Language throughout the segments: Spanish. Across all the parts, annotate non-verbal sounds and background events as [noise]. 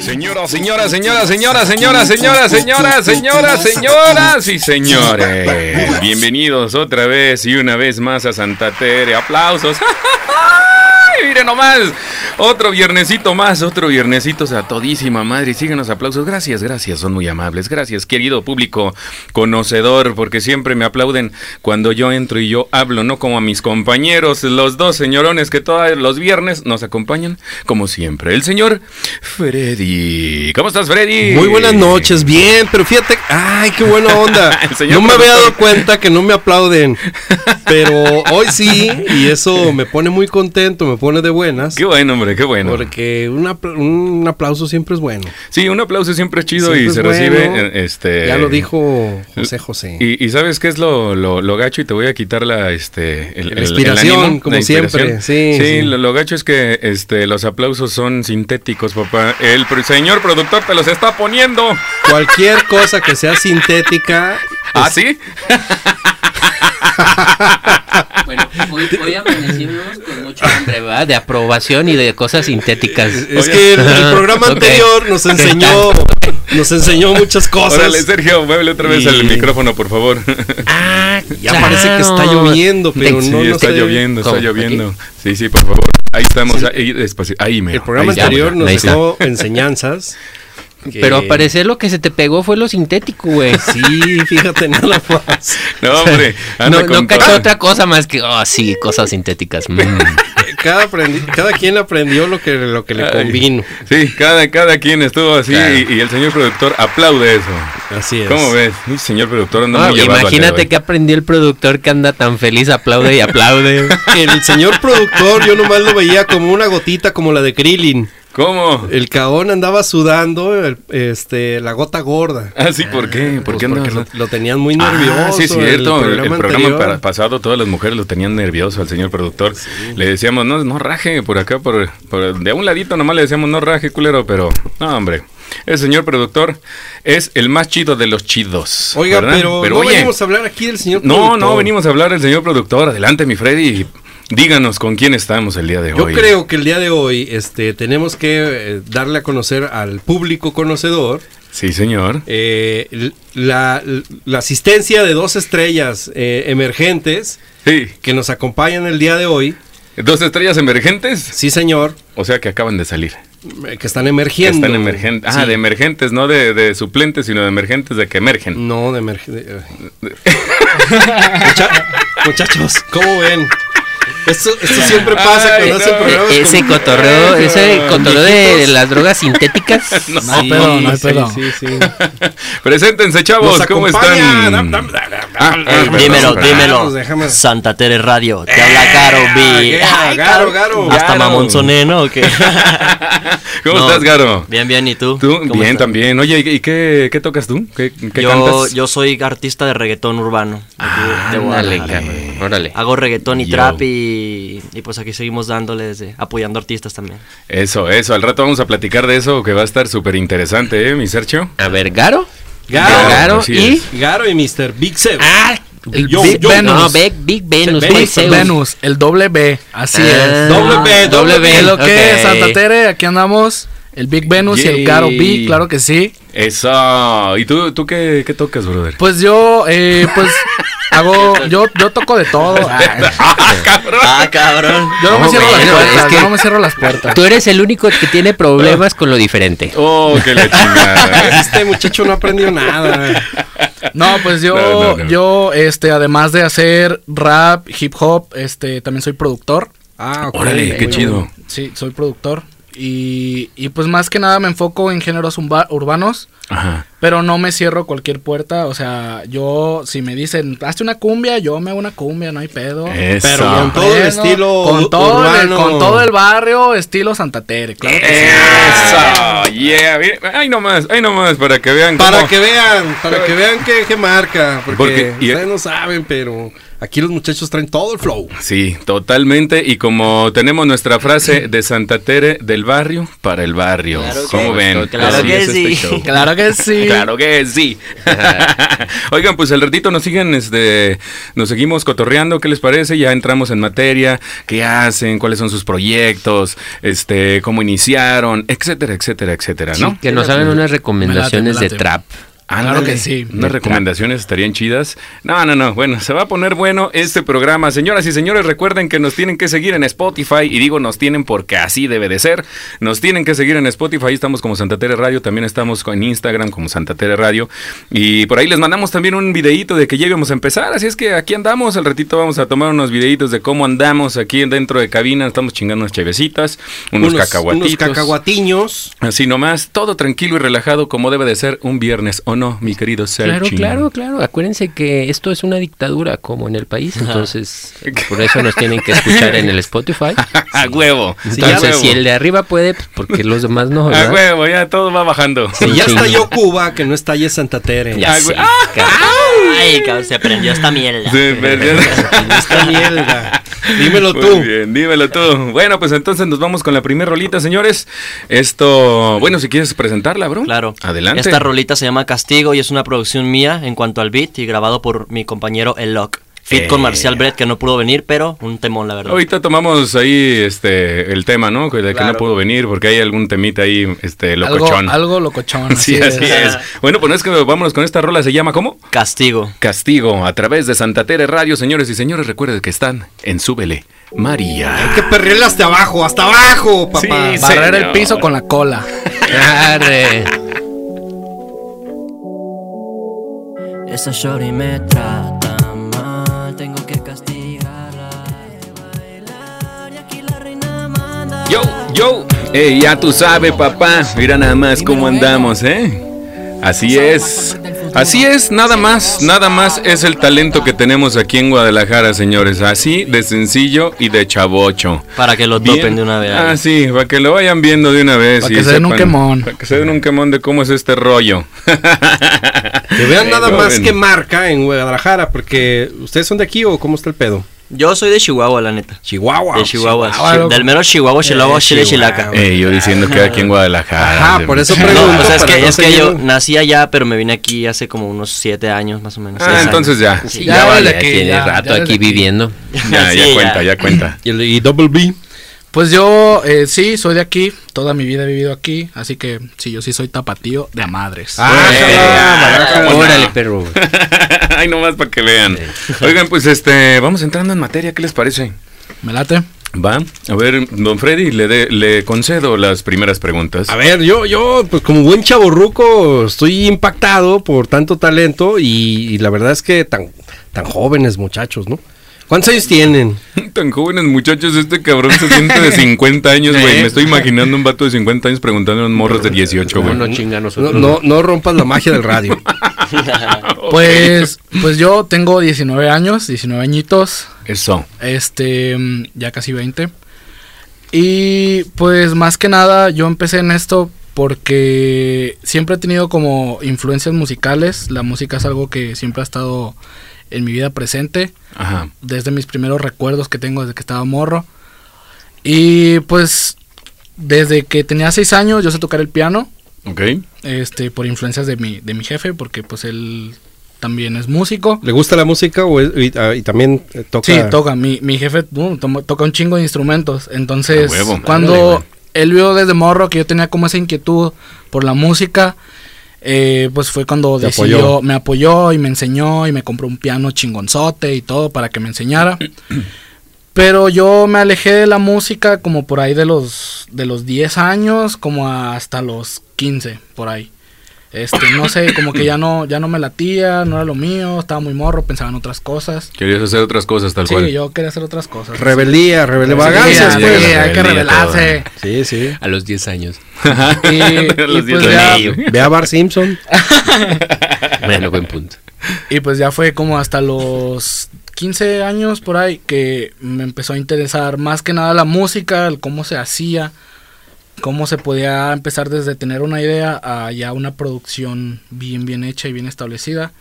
Señoras, señoras, señoras, señoras, señoras, señoras, señoras, señoras, señoras y señores. Bienvenidos otra vez y una vez más a Santa Tere. Aplausos. Miren nomás, otro viernesito más, otro viernesito a todísima madre. Síguenos aplausos. Gracias, gracias, son muy amables. Gracias, querido público conocedor, porque siempre me aplauden cuando yo entro y yo hablo, no como a mis compañeros, los dos señorones que todos los viernes nos acompañan, como siempre. El señor Freddy. ¿Cómo estás, Freddy? Muy buenas noches, bien, pero fíjate, ay, qué buena onda. [laughs] no me había dado cuenta que no me aplauden, pero hoy sí, y eso [laughs] me pone muy contento, me pone de buenas. Qué bueno, hombre, qué bueno. Porque un, aplauso siempre es bueno. Sí, un aplauso siempre es chido y se recibe. Eh, este, ya lo dijo José José. Y, sabes qué es lo, lo, gacho y te voy a quitar la, este, el, la inspiración, como siempre. Sí, sí, Lo, gacho es que este, los aplausos son sintéticos, papá. El señor productor te los está poniendo. Cualquier cosa que sea sintética. ¿Ah, sí? [laughs] hoy, hoy, amanecimos con mucho hambre, ¿verdad? De aprobación y de cosas sintéticas. Es que el, programa anterior nos enseñó nos enseñó muchas cosas. Órale, Sergio, muévele otra vez el micrófono, por favor. Ah, ya parece que está lloviendo, pero sí, no, está lloviendo, está lloviendo. Sí, sí, por favor. Ahí estamos, ahí, despacio, ahí me. El programa anterior nos dejó enseñanzas pero a parecer lo que se te pegó fue lo sintético, güey. [laughs] Sí, fíjate, nada más. No, hombre. no, no caché otra cosa más que, oh, sí, cosas sintéticas. Mm. [laughs] Cada, cada quien aprendió lo que, lo que le convino. Sí, cada, cada quien estuvo así y, el señor productor aplaude eso. Así es. ¿Cómo ves? El señor productor anda muy Imagínate que aprendió el productor que anda tan feliz, aplaude y aplaude. [laughs] el señor productor, yo nomás lo veía como una gotita como la de Krillin. ¿Cómo? El caón andaba sudando este, la gota gorda. Ah, sí, ¿por qué? ¿Por pues porque lo, tenían muy nervioso. Ah, sí, es cierto. El programa, pasado todas las mujeres lo tenían nervioso al señor productor. Le decíamos, no, no raje por acá, por, de un ladito nomás le decíamos, no raje, culero, pero no, hombre. El señor productor es el más chido de los chidos. Oiga, pero, pero no venimos a hablar aquí del señor productor. No, no, venimos a hablar del señor productor. Adelante, mi Freddy. Díganos con quién estamos el día de hoy. Yo creo que el día de hoy este, tenemos que eh, darle a conocer al público conocedor. Sí, señor. Eh, la, asistencia de dos estrellas eh, emergentes que nos acompañan el día de hoy. ¿Dos estrellas emergentes? Sí, señor. O sea que acaban de salir. Que están emergiendo. están emergentes. Ah, de emergentes, no de, suplentes, sino de emergentes de que emergen. No, de emergentes. [laughs] muchachos, ¿cómo ven? Esto, siempre pasa cuando hacen programas. Ese cotorreo, ese cotorreo de las drogas sintéticas. [laughs] No, pedo, no hay pedo. Sí, sí, [laughs] Preséntense, chavos, ¿cómo están? Ah, dímelo, dímelo. Santa Tere Radio, te habla Garo B. Garo, Garo. Hasta mamón soneno, ¿o qué? [laughs] ¿Cómo estás, Garo? Bien, bien, ¿y tú? ¿Tú? Bien, también. Oye, ¿y qué, qué tocas tú? ¿Qué, qué yo, cantas? Yo soy artista de reggaetón urbano. Ah, de Órale. Hago reggaetón y trap y, pues aquí seguimos dándoles, apoyando artistas también. Eso, eso. Al rato vamos a platicar de eso que va a estar súper interesante, ¿eh, mi Sergio? A ver, Garo. Garo, Garo y Garo y Mr. Big Seven. Ah, el Big Venus. No, Big, Big Venus. Big Venus, el doble B. Así ah, es. Doble B, doble B. Es lo que es Santa Tere, aquí andamos. El Big Venus y el Caro B, claro que sí. Eso. ¿Y tú, tú qué, qué tocas, brother? Pues yo, eh, pues [laughs] hago, yo, yo toco de todo. [laughs] ah, cabrón. Ah, cabrón. Yo no, me cierro las puertas. que no me cierro las puertas. Tú eres el único que tiene problemas con lo diferente. Oh, qué la chingada. [laughs] este muchacho no aprendió nada. No, pues yo, yo, este, además de hacer rap, hip hop, este, también soy productor. Ah, ok. Órale, qué chido. Sí, soy productor. Y, y, pues más que nada me enfoco en géneros urbanos. Ajá. Pero no me cierro cualquier puerta. O sea, yo, si me dicen, hazte una cumbia, yo me hago una cumbia, no hay pedo. Pero con todo el estilo con todo El, con todo el barrio, estilo Santa Tere, claro que Eso, yeah. Ahí nomás, ahí nomás, para que vean. Para que vean, para que vean qué, marca. Porque, ustedes no saben, pero Aquí los muchachos traen todo el flow. Sí, totalmente. Y como tenemos nuestra frase de Santa Tere del barrio para el barrio. Claro ¿Cómo que- ven? claro Así que es este sí. [laughs] Claro que sí. [laughs] Claro que sí. [laughs] Oigan, pues al ratito nos siguen, este, nos seguimos cotorreando, ¿qué les parece? Ya entramos en materia, qué hacen, cuáles son sus proyectos, este, cómo iniciaron, etcétera, etcétera, etcétera, ¿no? Sí, que nos hagan unas recomendaciones Me late, me de trap. Ándale. que sí. Unas recomendaciones estarían chidas. No, no, no. Bueno, se va a poner bueno este programa. Señoras y señores, recuerden que nos tienen que seguir en Spotify. Y digo nos tienen porque así debe de ser. Nos tienen que seguir en Spotify. Ahí estamos como Santa Tere Radio. También estamos en Instagram como Santa Tere Radio. Y por ahí les mandamos también un videíto de que ya íbamos a empezar. Así es que aquí andamos. Al ratito vamos a tomar unos videitos de cómo andamos aquí dentro de cabina. Estamos chingando unas chevecitas, unos, cacahuatitos. Unos cacahuatiños. Así nomás, todo tranquilo y relajado como debe de ser un viernes, ¿o no, mi querido Claro, Sergio? claro, claro. Acuérdense que esto es una dictadura como en el país, entonces [laughs] por eso nos tienen que escuchar en el Spotify. [laughs] A huevo. Sí, ya Entonces, huevo. si el de arriba puede, pues porque los demás no, A ¿verdad? huevo, ya todo va bajando. Si ya Sí. estalló Cuba, que no estalle Santa Tere. Ya Ah, sé, güey. Ay, cabrón, se prendió esta mierda. Sí, perdió. [laughs] Esta mierda. Dímelo Muy tú. bien, dímelo tú. Bueno, pues entonces nos vamos con la primera rolita, señores. Esto, bueno, si quieres presentarla, bro. Claro. Adelante. Esta rolita se llama Castigo y es una producción mía en cuanto al beat y grabado por mi compañero El Lock. Fit con Eh. Marcial Brett que no pudo venir, pero un temón, la verdad. Ahorita tomamos ahí este el tema, ¿no? De que no pudo venir porque hay algún temita ahí este Algo, locochón. algo locochón. [laughs] Sí, así es. [laughs] Bueno, pues es que vámonos con esta rola, se llama ¿cómo? Castigo. Castigo a través de Santa Tere Radio, señores y señores, recuerden que están en Súbele María. Hay que perrearle hasta abajo, hasta abajo, papá. Sí, Barrer el piso con la cola. [laughs] Arre. Esa shorty me trata Yo, yo, Ey, ya tú sabes, papá. Mira nada más cómo andamos, ¿eh? Así es. Así es, nada más, nada más es el talento que tenemos aquí en Guadalajara, señores. Así de sencillo y de chavocho. Para que lo Bien. topen de una vez. Ah, sí, para que lo vayan viendo de una vez. Para y que se den un quemón. Para que se den un quemón de cómo es este rollo. Que vean [laughs] nada más que marca en Guadalajara, porque ustedes son de aquí o cómo está el pedo. Yo soy de Chihuahua, la neta. Chihuahua. De Chihuahua. Chihuahua, Chi- del mero Chihuahua, Chihuahua, Eh, Chile, Chihuahua. Chilaca. Eh, yo diciendo que aquí en Guadalajara. Ajá, por eso No, pregunto. o sea, es que, no es que yo nací allá, pero me vine aquí hace como unos siete años, más o menos. Ah, entonces ya. Sí, Ya ya, vale que tiene ya- rato aquí aquí. viviendo. [laughs] Ya, ya cuenta, ya cuenta. [clears throat] Y, el- y Double B. Pues yo eh, sí, soy de aquí. Toda mi vida he vivido aquí. Así que sí, yo sí soy tapatío de madres. Ah, Eh, ¿cómo Órale, no? perro. [laughs] Ay, nomás para que vean. [laughs] Oigan, pues este, vamos entrando en materia, ¿qué les parece? ¿Me late? Va, a ver, don Freddy, le, de- le concedo las primeras preguntas. A ver, yo, yo, pues como buen chaborruco, estoy impactado por tanto talento y, y la verdad es que tan, tan jóvenes muchachos, ¿no? ¿Cuántos años tienen? [laughs] Tan jóvenes muchachos, este cabrón se siente de 50 años, güey. Me estoy imaginando un vato de 50 años preguntando a unos morros de 18, ¿Cómo güey. no No, no, no rompas la magia del radio. [laughs] Pues, pues yo tengo 19 años, 19 añitos. Eso. Este, mm, ya casi 20. Y pues más que nada yo empecé en esto porque siempre he tenido como influencias musicales. La música es algo que siempre ha estado en mi vida presente. Ajá. Desde mis primeros recuerdos que tengo desde que estaba morro. Y pues desde que tenía 6 años yo sé tocar el piano. Ok. Este, por influencias de mi, de mi jefe, porque pues él también es músico. ¿Le gusta la música o es- y, ah, y también eh, toca? Sí, toca. Mi, mi jefe uh, toma- toca un chingo de instrumentos. Entonces, huevo. cuando güey. él vio desde morro que yo tenía como esa inquietud por la música, eh, pues fue cuando Te decidió, apoyó. me apoyó y me enseñó y me compró un piano chingonzote y todo para que me enseñara. [clears throat] Pero yo me alejé de la música como por ahí de los de los 10 años, como hasta los 15 por ahí. Este, no sé, como que ya no ya no me latía, no era lo mío, estaba muy morro, pensaba en otras cosas. Querías hacer otras cosas tal Sí, cual. yo quería hacer otras cosas. Rebeldía, rebeldía, Sí, vagancias, sí, pues. hay que rebelarse. Sí, sí. A los 10 años. [laughs] Y, A los y pues 10 ya, años. Ve a Bar Simpson. [laughs] Bueno, buen punto. y pues ya fue como hasta los 15 años por ahí que me empezó a interesar más que nada la música, el cómo se hacía, cómo se podía empezar desde tener una idea a ya una producción bien bien hecha y bien establecida.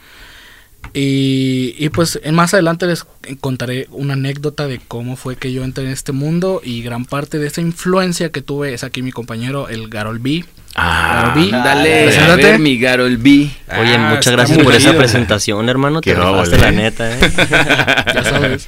Y, y pues más adelante les contaré una anécdota de cómo fue que yo entré en este mundo y gran parte de esa influencia que tuve es aquí mi compañero, el Garol B. Ah, Garol B. dale, a Preséntate. ver, mi Garol B. Oye, Ah, muchas gracias por esa presentación, hermano. Qué Te óvole. la neta, ¿eh? [laughs] [laughs] Ya sabes.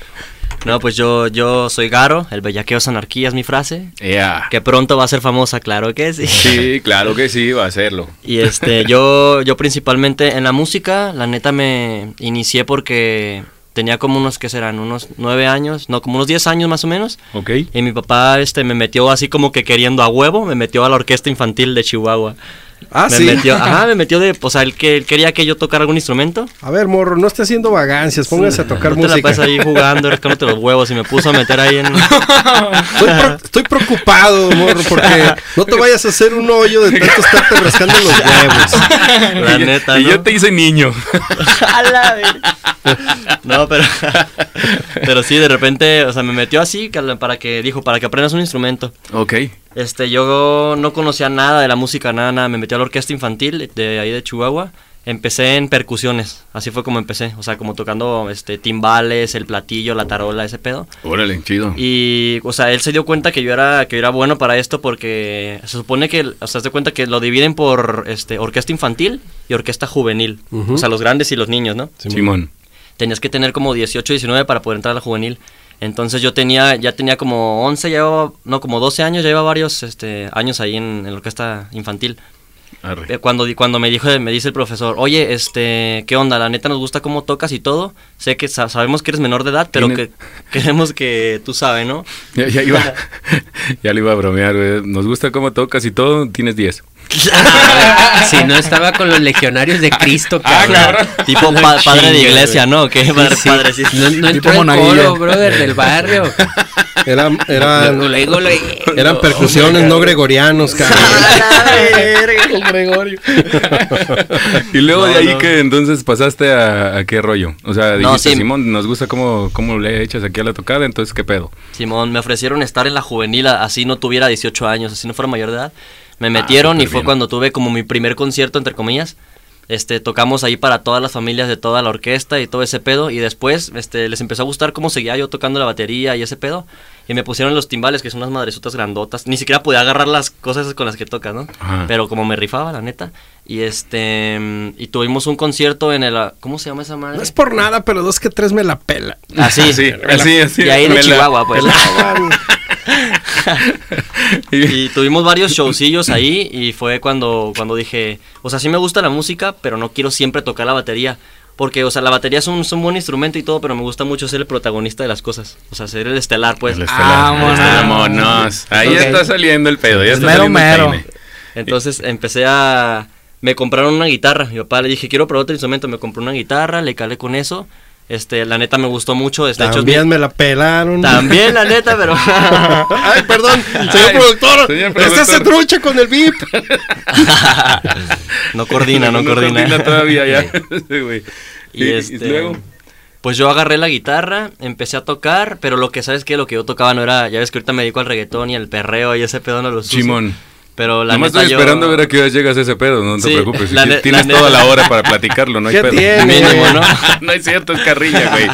No, pues yo, yo soy Garo, el bellaqueo es anarquía es mi frase. Yeah. Que pronto va a ser famosa, claro que sí. Sí, [laughs] claro que sí, va a hacerlo. Y este, [laughs] yo, yo principalmente en la música, la neta me inicié porque tenía como unos, ¿qué serán? Unos nueve años, no, como unos diez años más o menos. ¿Ok? Y mi papá este, me metió así como que queriendo a huevo, me metió a la orquesta infantil de Chihuahua. Ah, me sí. metió, [laughs] ajá, me metió de, o sea, él, que, él quería que yo tocara algún instrumento. A ver, morro, no esté haciendo vagancias, póngase a tocar No te la música. pasas ahí jugando, [laughs] rascándote los huevos y me puso a meter ahí en... Estoy, pro- estoy preocupado, morro, porque no te vayas a hacer un hoyo de tanto estarte rascando los [laughs] huevos. La Y- neta, Y ¿no? yo te hice niño. No, pero pero sí, de repente, o sea, me metió así para que dijo, para que aprendas un instrumento. Ok. Este, yo no conocía nada de la música, nada, nada, me metí a la orquesta infantil de ahí de Chihuahua. Empecé en percusiones, así fue como empecé, o sea, como tocando este timbales, el platillo, la tarola, ese pedo. Órale, chido. Y, o sea, él se dio cuenta que yo era que yo era bueno para esto porque se supone que, o sea, se da cuenta que lo dividen por este orquesta infantil y orquesta juvenil, o sea, los grandes y los niños, ¿no? Simón. tenías que tener como 18, 19 para poder entrar a la juvenil. Entonces yo tenía, ya tenía como 11, ya llevaba, no, como 12 años, ya llevaba varios este, años ahí en, en la orquesta infantil. Arre. Eh, Cuando, cuando me dijo, me dice el profesor, oye, este, ¿qué onda? La neta nos gusta cómo tocas y todo. Sé que sa- sabemos que eres menor de edad, pero que [laughs] queremos que tú sabes, ¿no? Ya, ya iba, [laughs] [laughs] ya le iba a bromear, güey. Nos gusta cómo tocas y todo, tienes 10. [laughs] Si no estaba con los legionarios de Cristo, cabrón. tipo pa- padre de iglesia. ¿no? ¿Qué? Sí, Padre, sí. padre, sí. No, no Tipo el coro, brother, del barrio. Eran, [laughs] Luego, eran, luego, luego. eran percusiones no gregorianos, [laughs] cabrón. Gregorio. Y luego de ahí no. que entonces pasaste a, a qué rollo. O sea, No, dijiste, sí. Simón, nos gusta cómo, cómo le echas aquí a la tocada, entonces qué pedo. Simón, me ofrecieron estar en la juvenil, así no tuviera 18 años, así no fuera mayor de edad. Me metieron y fue bien. cuando tuve como mi primer concierto, entre comillas. Este, tocamos ahí para todas las familias de toda la orquesta y todo ese pedo. Y después este, les empezó a gustar cómo seguía yo tocando la batería y ese pedo. Y me pusieron los timbales, que son unas madresotas grandotas. Ni siquiera podía agarrar las cosas con las que tocas, ¿no? Ajá. Pero como me rifaba, la neta. Y este y tuvimos un concierto en el... ¿Cómo se llama esa madre? No es por nada, pero dos que tres me la pela. [laughs] Así, Así, así, así. Y ahí la- Chihuahua, pues. [laughs] [laughs] y tuvimos varios showcillos ahí y fue cuando, cuando dije, o sea, sí me gusta la música, pero no quiero siempre tocar la batería. Porque, o sea, la batería es un, es un buen instrumento y todo, pero me gusta mucho ser el protagonista de las cosas. O sea, ser el estelar, pues. El estelar. Vámonos. Vámonos. Ahí está saliendo el pedo. Ya Es está mero, saliendo el mero. Entonces empecé a... Me compraron una guitarra. Mi papá le dije, quiero probar otro instrumento. Me compró una guitarra, le calé con eso. Este, la neta me gustó mucho. Este, hecho, es También me la pelaron. También, la neta, [laughs] pero... Ay, perdón, señor Ay, productor. señor Este productor. se trucha con el VIP. [laughs] no coordina, no, coordina. todavía ya. [laughs] Sí. Y, este, luego. Pues yo agarré la guitarra, empecé a tocar, pero lo que sabes que lo que yo tocaba no era, ya ves que ahorita me dedico al reggaetón y al perreo y ese pedo no lo uso. Pero la Nomás neta estoy yo- esperando a ver a qué hora llegas a ese pedo, no te Sí, preocupes. la ne- Tienes la toda la hora para platicarlo, no hay ¿Qué pedo. Mínimo, ¿no? [laughs] no es cierto, es carrilla, güey.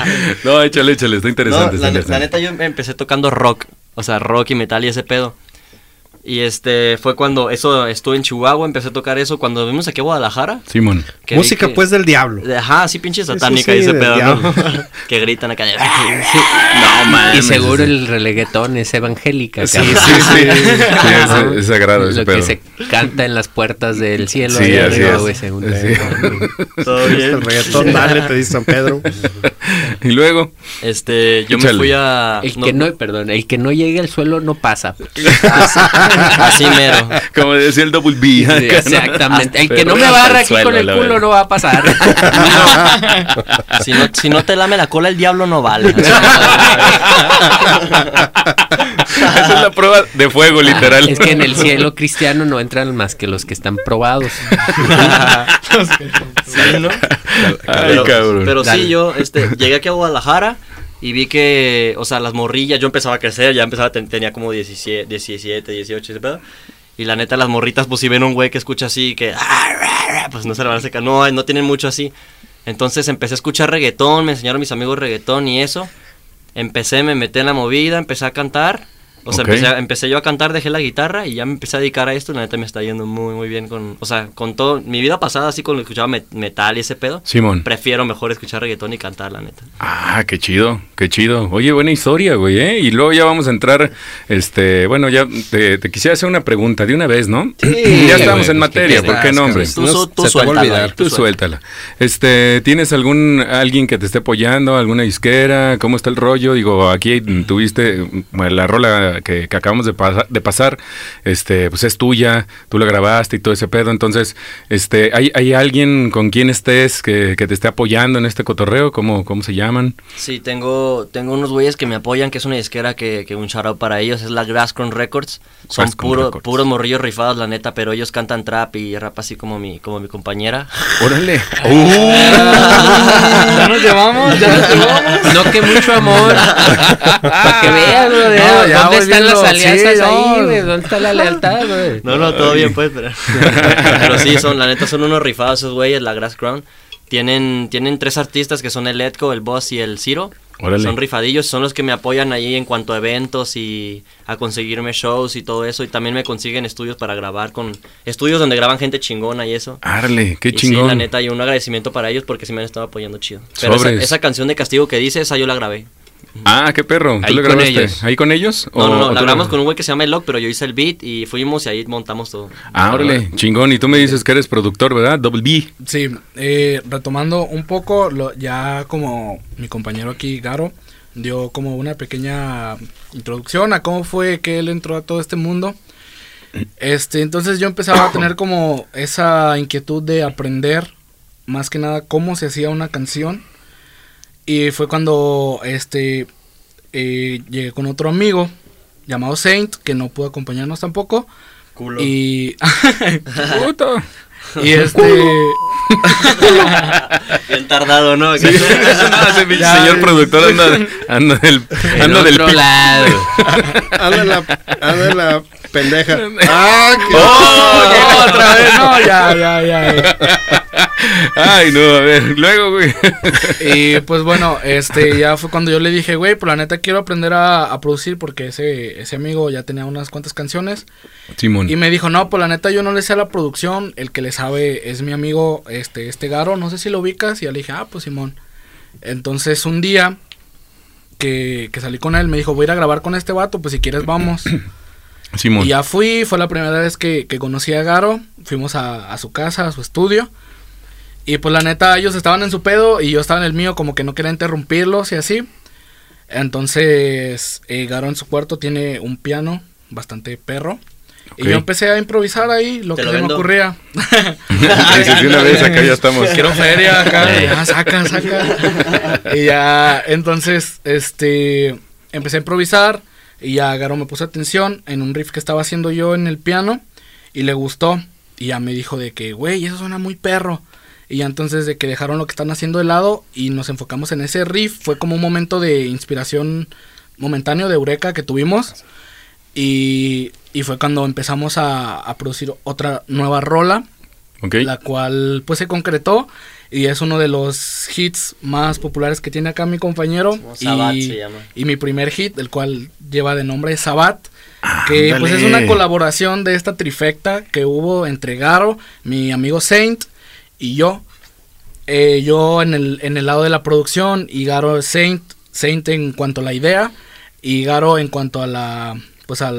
No, échale, échale, está interesante. está la, ne- interesante. la neta yo em- empecé tocando rock, o sea, rock y metal y ese pedo. Y este fue cuando eso estuve en Chihuahua, empecé a tocar eso cuando vimos aquí a Guadalajara. Simón. vi Música que- pues del diablo. Ajá, sí pinche satánica sí, y ese del pedo, [laughs] que gritan acá. de- [laughs] No, man. Y seguro el reggaetón es evangélica. Sí, cabrón. sí, sí. [laughs] Sí, es, es sagrado ese Lo pedo. que se canta en las puertas del cielo. Sí, allá así arriba, es. güey, según Sí. te- Todo El bien. reggaetón, dale, te dice San Pedro. Y luego, Este, yo Échale. me fui a. El que no, perdón, el que no llegue al suelo no pasa. [laughs] Así mero. como decía el Double B. [laughs] ¿no? Exactamente. El que no me barra aquí con el culo no va a pasar. [laughs] Si no, si no te lame la cola, el diablo no vale. Esa es la prueba de fuego, literal. Es que en el cielo cristiano no entran más que los que están probados. Sí, ¿no? Ay, pero, cabrón. pero Dale. sí, yo este, llegué aquí a Guadalajara y vi que, o sea, las morrillas, yo empezaba a crecer, ya empezaba, ten- tenía como 17, 17 18, ese pedo. Y la neta, las morritas, pues si ven un güey que escucha así, que, [laughs] pues no se la van a secar, no, no tienen mucho así. Entonces empecé a escuchar reggaetón, me enseñaron mis amigos reggaetón y eso. Empecé, me metí en la movida, empecé a cantar. O sea, empecé, yo a cantar, dejé la guitarra y ya me empecé a dedicar a esto. La neta me está yendo muy, muy bien con... O sea, con todo... Mi vida pasada, así, cuando escuchaba metal y ese pedo. Simón. Prefiero mejor escuchar reggaetón y cantar, la neta. Ah, qué chido, qué chido. Oye, buena historia, güey, ¿eh? Y luego ya vamos a entrar, este... Bueno, ya te, quisiera hacer una pregunta de una vez, ¿no? Sí. [clears throat] ya estamos en materia, ¿por qué no, hombre? Tú, tú, suéltala. Tú suéltala. Este, ¿tienes algún... alguien que te esté apoyando, alguna disquera? ¿Cómo está el rollo? Digo, aquí tuviste la rola que, acabamos de, de, pasar, este, pues es tuya, tú la grabaste y todo ese pedo. Entonces, este, ¿hay, hay alguien con quien estés que, te esté apoyando en este cotorreo? ¿Cómo, cómo se llaman? Sí, tengo, tengo unos güeyes que me apoyan, que es una disquera que, que un shout para ellos, es la Grasscrown Records. Son puro, puros morrillos rifados, la neta, pero ellos cantan trap y rap así como mi, como mi compañera. Órale. [laughs] ya nos llevamos, ya nos llevamos. No que mucho amor. [laughs] Para que vean, no, ya están las alianzas ahí, güey? ¿Dónde está la lealtad, güey? No, no, todo bien, pues, pero... [laughs] pero sí, son, la neta, son unos rifados esos güeyes, la Grass Crown. Tienen, tienen tres artistas que son el Edco, el Boss y el Ciro. Son rifadillos, son los que me apoyan ahí en cuanto a eventos y a conseguirme shows y todo eso. Y también me consiguen estudios para grabar con estudios donde graban gente chingona y eso. Arle, qué chingón. Sí, la neta, y un agradecimiento para ellos porque sí me han estado apoyando chido. Pero esa, esa, canción de castigo que dice, esa yo la grabé. Ah, qué perro. ¿Tú ahí con ellos. ¿Ahí con ellos? No, no, no. La grabamos con un güey que se llama Eloc, pero yo hice el beat y fuimos y ahí montamos todo. Ah, órale, chingón. Y tú me dices que eres productor, ¿verdad? Double B. Sí, eh, retomando un poco, lo, ya como mi compañero aquí, Garo, dio como una pequeña introducción a cómo fue que él entró a todo este mundo. Este, entonces yo empezaba a tener como esa inquietud de aprender más que nada cómo se hacía una canción y fue cuando este eh, llegué con otro amigo llamado Saint, que no pudo acompañarnos tampoco. Culo. Y. [laughs] Puto. [laughs] Y este. [laughs] Bien tardado, ¿no? Sí. señor productor anda, anda del, anda del otro lado. anda la, anda la pendeja. ¡Ah! Qué ¡Oh! otra vez! No, ya, ya, ya. Ay, no, a ver, luego, güey. Y pues bueno, este, ya fue cuando yo le dije, güey, pues la neta quiero aprender a, producir porque ese, ese amigo ya tenía unas cuantas canciones. Simón. Y me dijo, no, pues la neta yo no le sé a la producción, el que le sabe es mi amigo, este, este Garo, no sé si lo ubicas. Y ya le dije, ah, pues Simón. Entonces un día que, que salí con él, me dijo, voy a ir a grabar con este vato, pues si quieres vamos. Simón. Y ya fui, fue la primera vez que, que conocí a Garo, fuimos a, a su casa, a su estudio. Y pues la neta, ellos estaban en su pedo y yo estaba en el mío, como que no quería interrumpirlos y así. Entonces, eh, Garo en su cuarto tiene un piano bastante perro. Y yo empecé a improvisar ahí lo que se me ocurría. [laughs] sí, una vez acá ya estamos. Quiero feria acá. ya, saca, saca. y ya, entonces, este, empecé a improvisar. Y ya Garo me puso atención en un riff que estaba haciendo yo en el piano. Y le gustó. Y ya me dijo de que, güey, eso suena muy perro. Y ya entonces de que dejaron lo que están haciendo de lado y nos enfocamos en ese riff, fue como un momento de inspiración momentáneo de Eureka que tuvimos. Y, y fue cuando empezamos a, a, producir otra nueva rola, la cual pues se concretó y es uno de los hits más populares que tiene acá mi compañero. y, y mi primer hit, el cual lleva de nombre Sabat. que pues es una colaboración de esta trifecta que hubo entre Garo, mi amigo Saint y yo. Eh, yo en el, en el lado de la producción y Garo Saint, Saint en cuanto a la idea y Garo en cuanto a la pues a,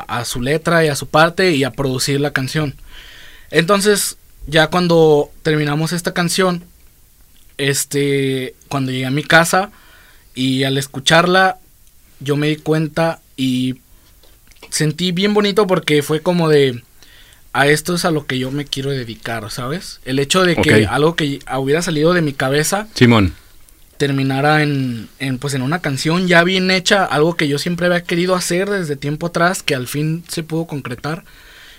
a, su letra y a su parte y a producir la canción. Entonces, ya cuando terminamos esta canción, este, cuando llegué a mi casa y al escucharla, yo me di cuenta y sentí bien bonito porque fue como de, a esto es a lo que yo me quiero dedicar, ¿sabes? El hecho de que algo que hubiera salido de mi cabeza. Simón. Terminara en, en, pues en una canción ya bien hecha, algo que yo siempre había querido hacer desde tiempo atrás, que al fin se pudo concretar,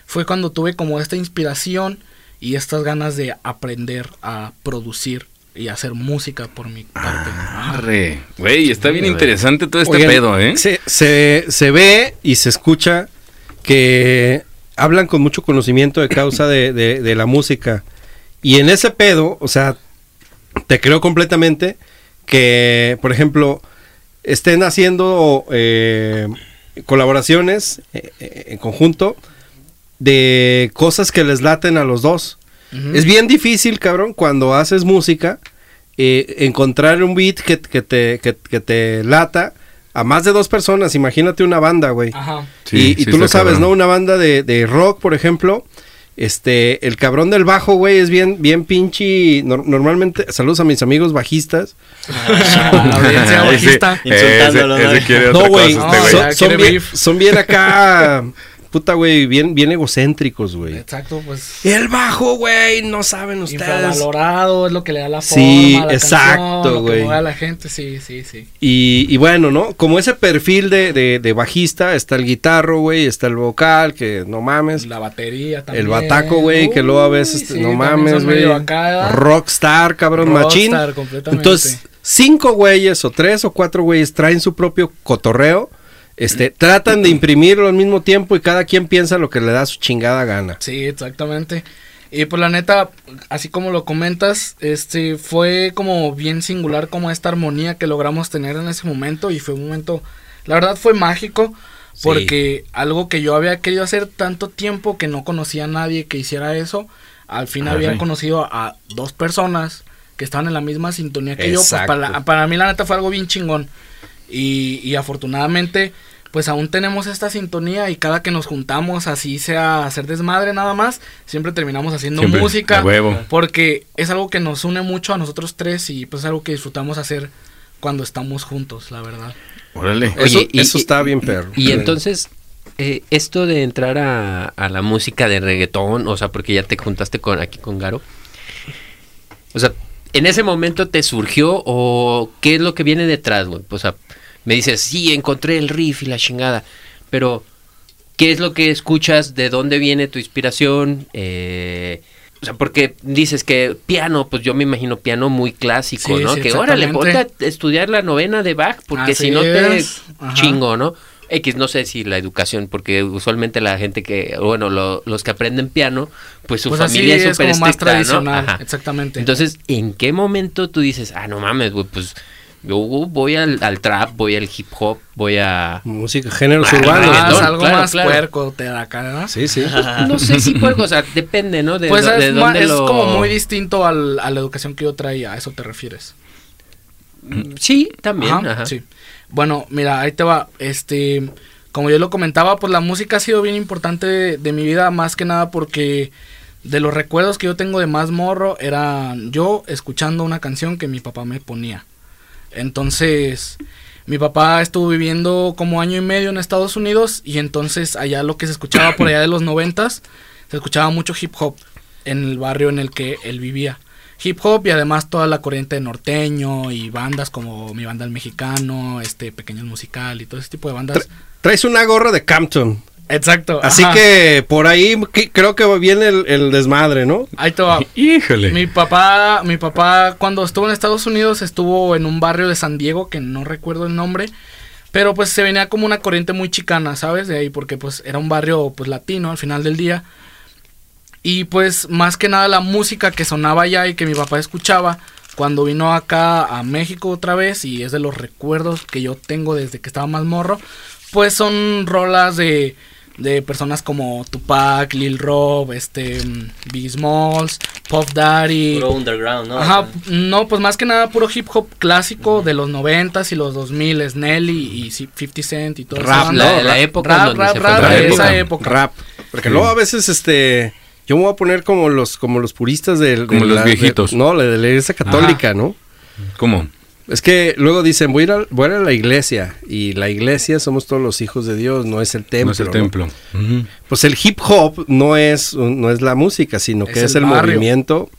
fue cuando tuve como esta inspiración y estas ganas de aprender a producir y hacer música por mi parte. Arre, güey, está bien interesante todo este pedo, ¿eh? Se, se, se ve y se escucha que hablan con mucho conocimiento de causa de, de, la música. Y en ese pedo, o sea, te creo completamente que, por ejemplo, estén haciendo eh, colaboraciones eh, eh, en conjunto de cosas que les laten a los dos. Es bien difícil, cabrón, cuando haces música, encontrar un beat que, te, que, te lata a más de dos personas. Imagínate una banda, güey. Ajá. y, tú lo sabes, ¿no? Una banda de, de rock, por ejemplo este, el cabrón del bajo, güey, es bien, bien pinche. normalmente, saludos a mis amigos bajistas. Ah, [laughs] bajista. Insultándolo, no, güey. son, bien, son bien acá [laughs] puta, güey, bien, bien egocéntricos, güey. Exacto, pues. El bajo, güey, no saben ustedes. Valorado, es lo que le da la forma. Sí, exacto, güey. a la gente, sí, sí, sí. Y, y bueno, ¿no? Como ese perfil de, de, de bajista, está el guitarro, güey, está el vocal, que no mames. La batería también. El bataco, güey, que luego a veces, no mames, güey. Rockstar, cabrón, Rockstar, machín. completamente. Entonces, cinco güeyes o tres o cuatro güeyes traen su propio cotorreo este, tratan de imprimirlo al mismo tiempo y cada quien piensa lo que le da su chingada gana. Sí, exactamente. Y pues la neta, así como lo comentas, este fue como bien singular como esta armonía que logramos tener en ese momento y fue un momento, la verdad fue mágico porque algo que yo había querido hacer tanto tiempo que no conocía a nadie que hiciera eso, al fin había conocido a dos personas que estaban en la misma sintonía que yo, pues para, para mí la neta fue algo bien chingón. Y, afortunadamente, pues aún tenemos esta sintonía y cada que nos juntamos, así sea hacer desmadre nada más, siempre terminamos haciendo música. Porque es algo que nos une mucho a nosotros tres y pues es algo que disfrutamos hacer cuando estamos juntos, la verdad. Órale. eso, eso está bien, perro. Y entonces, eh, esto de entrar a, a, la música de reggaetón, o sea, porque ya te juntaste con aquí con Garo. O sea, ¿en ese momento te surgió o qué es lo que viene detrás, güey? O sea, me dices, sí, encontré el riff y la chingada, pero ¿qué es lo que escuchas? ¿De dónde viene tu inspiración? Eh, o sea, porque dices que piano, pues yo me imagino piano muy clásico, ¿no? que órale, ponte a estudiar la novena de Bach, porque si no te chingo, ¿no? X, no sé si la educación, porque usualmente la gente que, bueno, los que aprenden piano, pues su pues familia es súper más tradicional, exactamente. Entonces, ¿en qué momento tú dices, ah, no mames, güey, pues yo voy al, trap, voy al hip hop, voy a... Música, géneros urbanos. Ah, algo más puerco te da acá, ¿no? Sí, sí. [laughs] no sé si puerco, o sea, depende, ¿no? De, pues es, es como muy distinto al, a la educación que yo traía, a eso te refieres. Sí, también. Ajá, Sí. Bueno, mira, ahí te va. Este, como yo lo comentaba, pues la música ha sido bien importante de, mi vida, más que nada porque de los recuerdos que yo tengo de más morro era yo escuchando una canción que mi papá me ponía. Entonces, mi papá estuvo viviendo como año y medio en Estados Unidos y entonces allá lo que se escuchaba por allá de los noventas, se escuchaba mucho hip hop en el barrio en el que él vivía hip hop y además toda la corriente norteño y bandas como mi banda el mexicano, este pequeño musical y todo ese tipo de bandas. traes una gorra de Campton. Exacto. Así que por ahí creo que viene el, desmadre, ¿no? Ahí te va. Híjole. Mi papá, mi papá cuando estuvo en Estados Unidos estuvo en un barrio de San Diego que no recuerdo el nombre. Pero pues se venía como una corriente muy chicana, ¿sabes? De ahí porque pues era un barrio pues latino al final del día. Y pues más que nada la música que sonaba allá y que mi papá escuchaba cuando vino acá a México otra vez y es de los recuerdos que yo tengo desde que estaba más morro, pues son rolas de, de personas como Tupac, Lil Rob, este, Big Smalls, Puff Daddy. Puro underground, ¿no? Ajá, no, pues más que nada puro hip hop clásico de los noventas y los 2000, Nelly y 50 Cent y todo eso. Rap, la, la, época rap, rap, rap, de esa época. Rap. Porque luego a veces este yo me voy a poner como los, como los puristas del. Como los viejitos. no, la de la iglesia católica, ¿no? ¿Cómo? Es que luego dicen, voy a, ir a, voy a, la iglesia. Y la iglesia somos todos los hijos de Dios, no es el templo. No es el templo. Pues el hip hop no es, no es la música, sino que es el, movimiento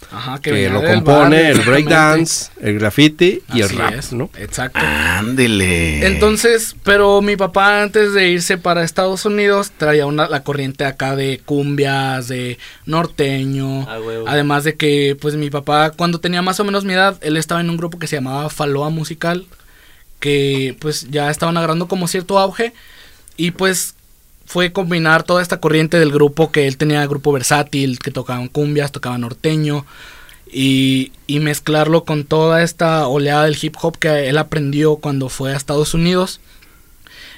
que, lo compone, el breakdance, el graffiti y el rap, ¿no? Exacto. Ándele. Entonces, pero mi papá antes de irse para Estados Unidos traía una, la corriente acá de cumbias, de norteño. Ah, Además de que, pues mi papá, cuando tenía más o menos mi edad, él estaba en un grupo que se llamaba Faloa Musical, que pues ya estaban agarrando como cierto auge. Y pues fue combinar toda esta corriente del grupo que él tenía, grupo versátil, que tocaban cumbias, tocaban norteño. y mezclarlo con toda esta oleada del hip hop que él aprendió cuando fue a Estados Unidos.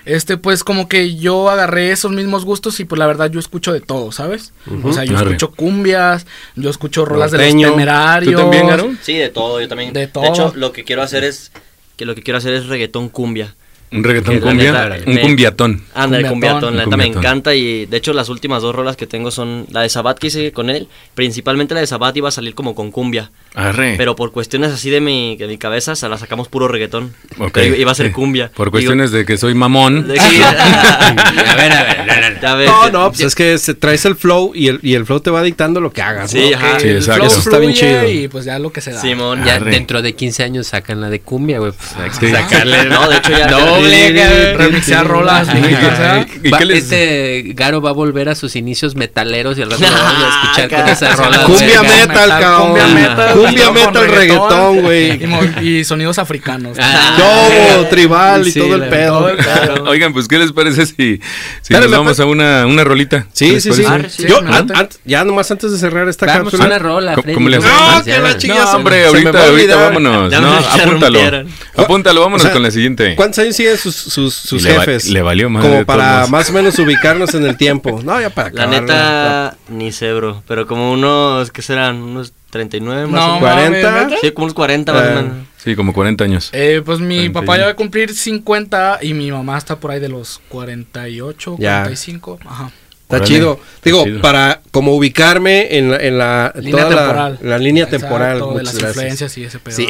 Este, pues como que yo agarré esos mismos gustos y pues la verdad yo escucho de todo, ¿sabes? O sea, yo Arre. escucho cumbias, yo escucho rolas de los temerarios. ¿Tú también, Garo? Sí, de todo, yo también. De De, todo. hecho, lo que quiero hacer es que lo que quiero hacer es reggaetón cumbia. Un reggaetón la cumbia, neta, un me- cumbiatón. Anda, el Cumbiatón. la neta me encanta y de hecho las últimas dos rolas que tengo son la de Sabat que hice con él, principalmente la de Sabat iba a salir como con cumbia, Arre. pero por cuestiones así de mi, de mi cabeza se la sacamos puro reggaetón, Ok, Pero iba a ser cumbia. Por Digo, cuestiones de que soy mamón. que- [laughs] A ver, a ver, no, no, no. Ya ves, No, no, pues es que se traes el flow y el, y el flow te va dictando lo que hagas. Sí, ¿no? ajá. Sí, el exacto. flow Eso está bien chido. Y pues ya lo que se da. Simón. Ya dentro de 15 años sacan la de cumbia, güey. Pues hay que Sí. sacarle. No, de hecho ya- Doble. Remixear rolas, Ajá. viejitas, ¿eh? ¿Y Va- qué les- Este Garo va a volver a sus inicios metaleros y al rato lo vamos a escuchar con esa rola. Cumbia metal, cabrón. Cumbia metal. Cumbia con metal, reggaetón, güey. Y, sonidos africanos. Ah. Todo, tribal y todo el pedo. Oigan, pues, ¿qué les parece si, nos vamos a una, una rolita? ¿Qué Sí, sí, sí. Yo, ya nomás antes de cerrar esta cápsula. una rola, ¿Cómo- le no que la chingada hombre, ahorita, ahorita vámonos. No, apúntalo. Apúntalo, vámonos con la siguiente. ¿Cuántos años siguen sus, sus, sus le va- jefes? le valió de Como todos para modos. más o menos ubicarnos en el tiempo. No, ya para La acabar. neta, ni sé, bro, pero como unos, ¿qué serán? Unos 39 más o No, menos. 40. mames, ¿neta? Sí, como unos 40 más Eh, o menos. Sí, como 40 años. Eh, pues mi 41. papá ya va a cumplir 50 y mi mamá está por ahí de los 48, Ya. 45. Ajá. Está Órale, chido. Digo, chido. para como ubicarme en la, en la, Línea toda la- temporal. La, línea Exacto, temporal. de Muchas las gracias. influencias y ese pedo. Sí,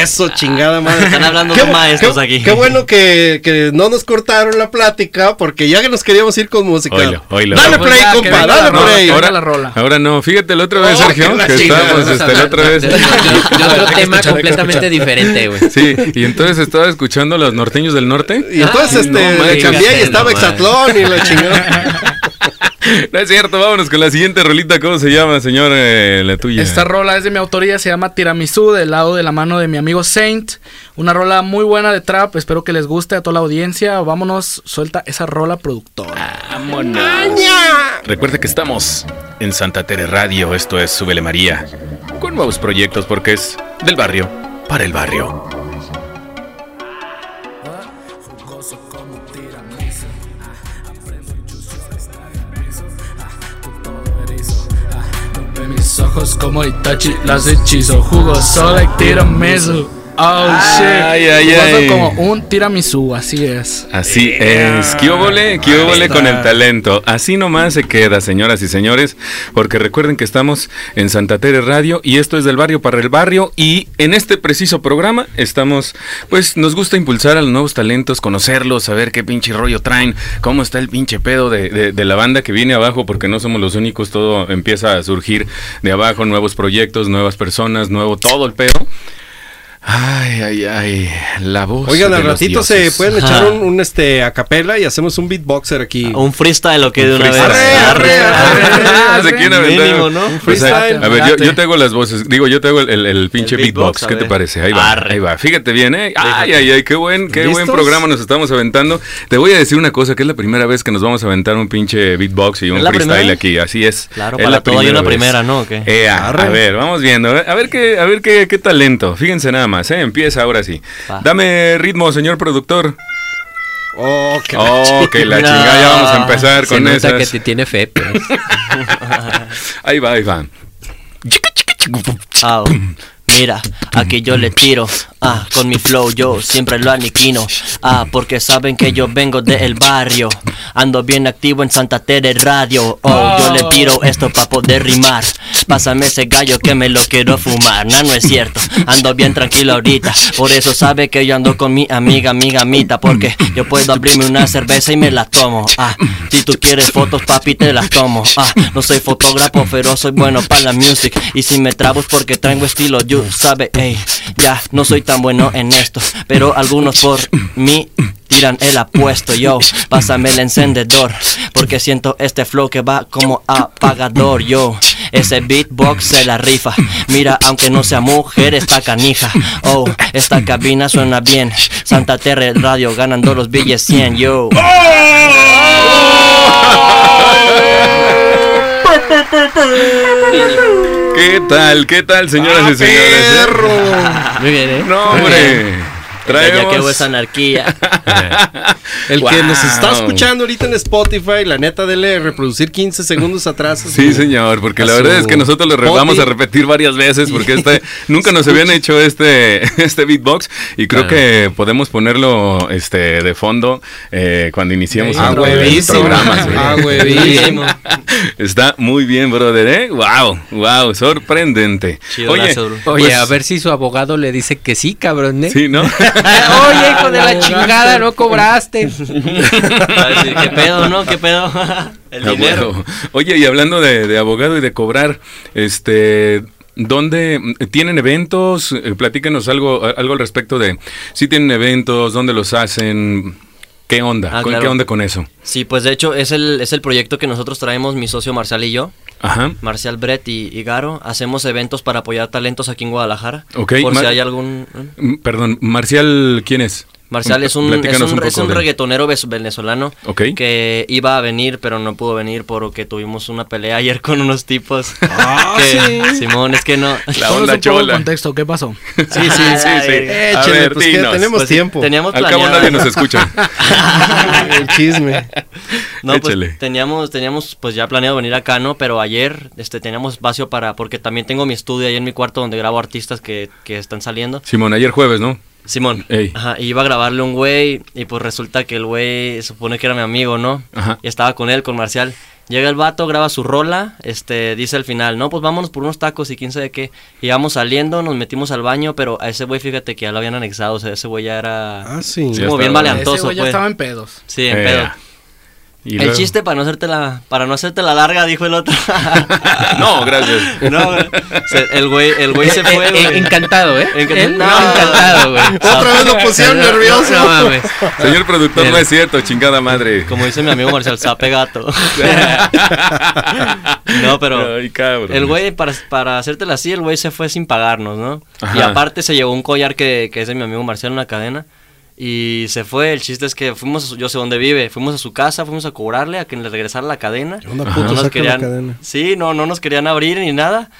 eso, chingada madre. Están hablando Qué de maestros qué- aquí. Qué bueno que, que no nos cortaron la plática porque ya que nos queríamos ir con música. Oílo, oílo. Dale Pues play, ya, que compa, dale la rola, play. Ahora, la rola. ahora no, fíjate la otra vez, Oh, Sergio, que la estábamos este, la otra vez. de, de- de- otro tema completamente diferente, güey. Sí, y entonces estaba escuchando los norteños del norte. Y entonces Ah, este, cambié y estaba. Exatlón y la chingada. [laughs] No es cierto, vámonos con la siguiente rolita. ¿Cómo se llama, señor? eh, la tuya. Esta rola es de mi autoría, se llama Tiramisú, del lado de la mano de mi amigo Saint. Una rola muy buena de trap, espero que les guste a toda la audiencia. Vámonos, suelta esa rola productora. Recuerda que estamos en Santa Tere Radio. Esto es Súbele María. Con nuevos proyectos porque es del barrio para el barrio. Ojos como Itachi, las hechizo, jugo solo like tiramisú. Oh shit. Ay, ay, ay. como un tiramisú, así es. Así es. ¿Qué óvole? ¿Qué óvole con el talento? Así nomás se queda, señoras y señores, porque recuerden que estamos en Santa Tere Radio y esto es del barrio para el barrio y en este preciso programa estamos, pues nos gusta impulsar a los nuevos talentos, conocerlos, saber qué pinche rollo traen, cómo está el pinche pedo de, de- de la banda que viene abajo, porque no somos los únicos, todo empieza a surgir de abajo, nuevos proyectos, nuevas personas, nuevo todo el pedo. Ay, ay, ay, la voz. Oigan, al ratito se pueden echar un, un, este acapela y hacemos un beatboxer aquí. Un freestyle o qué de una vez. freestyle. Arre, arre, arre. Se quieren aventar. Mínimo, ¿no? Un O sea, freestyle. a ver, yo, yo te hago las voces. Digo, yo te hago el, el- el pinche El beatbox. beatbox, a ¿Qué te parece? Ahí va, Arre. ahí va. Fíjate bien, ¿eh? Ay, ay, ay, qué buen, qué buen programa nos estamos aventando. Te voy a decir una cosa, que es la primera vez que nos vamos a aventar un pinche beatbox y un ¿Es la freestyle primera? aquí. Así es. Claro, Es para todo hay una vez. primera, ¿no? Arre. a ver, vamos viendo. A ver, a ver qué, a ver qué, qué talento. Fíjense nada más, ¿eh? Empieza ahora sí. Va. Dame ritmo, señor productor. Oh, que la Oh, que la No. chingada, ya vamos a empezar Se con nota esas. que te tiene fe, pues. [laughs] Ahí va, ahí va. Ah, mira, aquí yo le tiro, ah, con mi flow yo siempre lo aniquino, ah, porque saben que yo vengo del barrio, ando bien activo en Santa Tere Radio, oh, yo le tiro esto pa' poder rimar, pásame ese gallo que me lo quiero fumar, nah, no es cierto, ando bien tranquilo ahorita, por eso sabe que yo ando con mi amiga, amiga mita, porque yo puedo abrirme una cerveza y me la tomo, ah, si tú quieres fotos papi te las tomo, ah, no soy fotógrafo pero soy bueno para la music, y si me trabo es porque traigo estilo, you sabe, ey, ya, no soy tan bueno en esto, pero algunos por mí tiran el apuesto, yo, pásame el encendedor, porque siento este flow que va como apagador, yo, ese beatbox se la rifa, mira, aunque no sea mujer, está canija, oh, esta cabina suena bien, Santa Terre Radio ganando los billes 100, yo. ¿Qué tal? ¿Qué tal, señoras ¡Ah, y señores? perro! Muy bien, ¿eh? No, Muy hombre. Ya Traemos... que hubo esa anarquía. [laughs] El que nos está escuchando ahorita en Spotify, la neta, dele reproducir 15 segundos atrás. Sí, su- señor, porque la verdad es que nosotros lo vamos a repetir varias veces porque este [laughs] nunca nos habían hecho este [laughs] este beatbox y creo Claro. que podemos ponerlo este de fondo eh, cuando iniciemos Ah, el- programa. Ah, huevísimo. Está muy bien, brother, ¿eh? Wow, wow, sorprendente. Chido, Oye. Oye, pues, a ver si su abogado le dice que sí, cabrón, ¿eh? Sí, ¿no? [laughs] Oye, hijo de la chingada, no cobraste. [laughs] ¿Qué pedo, no? ¿Qué pedo? [laughs] El Ah, dinero. bueno. Oye, y hablando de, de abogado y de cobrar, este, ¿dónde tienen eventos? Eh, Platícanos algo, algo al respecto de si tienen eventos, dónde los hacen, qué onda, Ah, ¿Con- claro. qué onda con eso. Sí, pues de hecho es el, es el proyecto que nosotros traemos, mi socio Marcial y yo. Ajá. Marcial Brett y, y Garo. Hacemos eventos para apoyar talentos aquí en Guadalajara. Ok, Por Mar- si hay algún... ¿eh? Mm, Perdón, Marcial, ¿quién es? Marcial es un, es un, un es reggaetonero venezolano que iba a venir pero no pudo venir porque tuvimos una pelea ayer con unos tipos. [laughs] Ah, [laughs] que, sí. Simón, es que no... La onda chola. contexto, ¿qué pasó? [laughs] Sí, sí, sí, sí. A Échale, ver, pues tenemos Pues tiempo. Teníamos Al cabo nadie nos escucha. El chisme. No, pues teníamos, teníamos pues ya planeado venir acá, ¿no? Pero ayer este, teníamos espacio para, porque también tengo mi estudio ahí en mi cuarto donde grabo artistas que, que están saliendo. Simón, ayer jueves, ¿no? Simón, Ey. ajá, y iba a grabarle un güey y pues resulta que el güey supone que era mi amigo, ¿no? Ajá. Y estaba con él, con Marcial. Llega el vato, graba su rola, este, dice al final, no, pues vámonos por unos tacos y quién sabe qué. Y vamos saliendo, nos metimos al baño, pero a ese güey fíjate que ya lo habían anexado, o sea, ese güey ya era... Ah, sí. es Ya como bien maleantoso, Ese güey ya pues. estaba en pedos. Sí, en Eh, pedo. Y El luego- chiste para no hacerte la, para no hacerte la larga, dijo el otro. [laughs] no, gracias. No, el güey, el güey se fue, Eh, eh, güey. encantado, ¿eh? Encan- Él, no. encantado, güey. [laughs] Otra vez lo pusieron nervioso. No, mames. Señor productor, no es cierto, chingada madre. Como dice mi amigo Marcial, sape gato. [laughs] no, pero Ay, cabrón. el güey, para, para hacértela así, el güey se fue sin pagarnos, ¿no? Ajá. Y aparte se llevó un collar que, que es de mi amigo Marcial, una cadena. Y se fue, el chiste es que fuimos, a su- yo sé dónde vive, fuimos a su casa, fuimos a cobrarle, a que le regresara la cadena. Onda, puto, no nos saca la querían, cadena. sí, no, no nos querían abrir ni nada.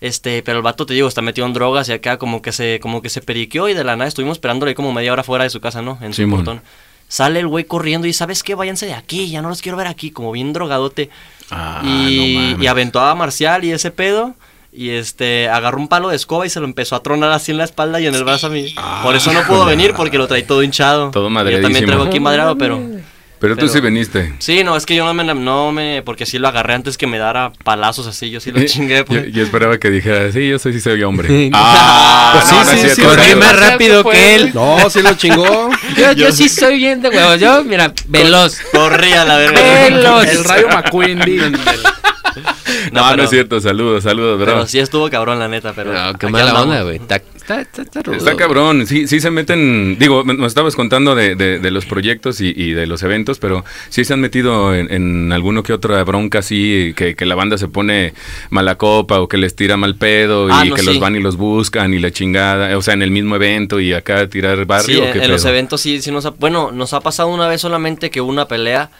Este, pero el vato te digo, está metido en drogas y acá como que se, como que se periqueó y de la nada estuvimos esperándole ahí como media hora fuera de su casa, ¿no? En su portón. Sale el güey corriendo y ¿sabes qué? Váyanse de aquí, ya no los quiero ver aquí, como bien drogadote. Ah, y, no y aventó a Marcial y ese pedo. Y este, agarró un palo de escoba y se lo empezó a tronar así en la espalda y en el brazo a mí. Por eso no pudo venir porque lo traí todo hinchado. Todo Yo madreadísimo. también traigo aquí madreado, pero... Pero tú Pero- sí viniste. Sí, no, es que yo no me, no me, porque sí lo agarré antes que me dara palazos así, yo sí lo [laughs] chingué. Pues. Yo, yo esperaba que dijera, sí, yo soy, sí soy hombre. [laughs] Sí. Ah, Pues sí, no, no sí, sí, es Corrí más rápido que él. No, sí lo chingó. [laughs] Yo, yo sí soy bien de huevos. Yo, mira, veloz. Corrí a la verga. Veloz. El rayo McQueen. No, no, pero- es cierto, saludos, saludos, bro. Pero sí estuvo cabrón, la neta, pero... No, qué mala onda, güey. Está, está, está, está rudo. Está cabrón, sí, sí se meten, digo, me- nos estabas contando de, de- de los proyectos y, y de los eventos, pero sí se han metido en, en alguno que otra bronca así, que, que la banda se pone mala copa o que les tira mal pedo y Ah, no, que sí. los van y los buscan y la chingada, o sea, en el mismo evento y acá tirar barrio. Sí, ¿o en, qué en los eventos sí, sí nos ha... Bueno, nos ha pasado una vez solamente que hubo una pelea,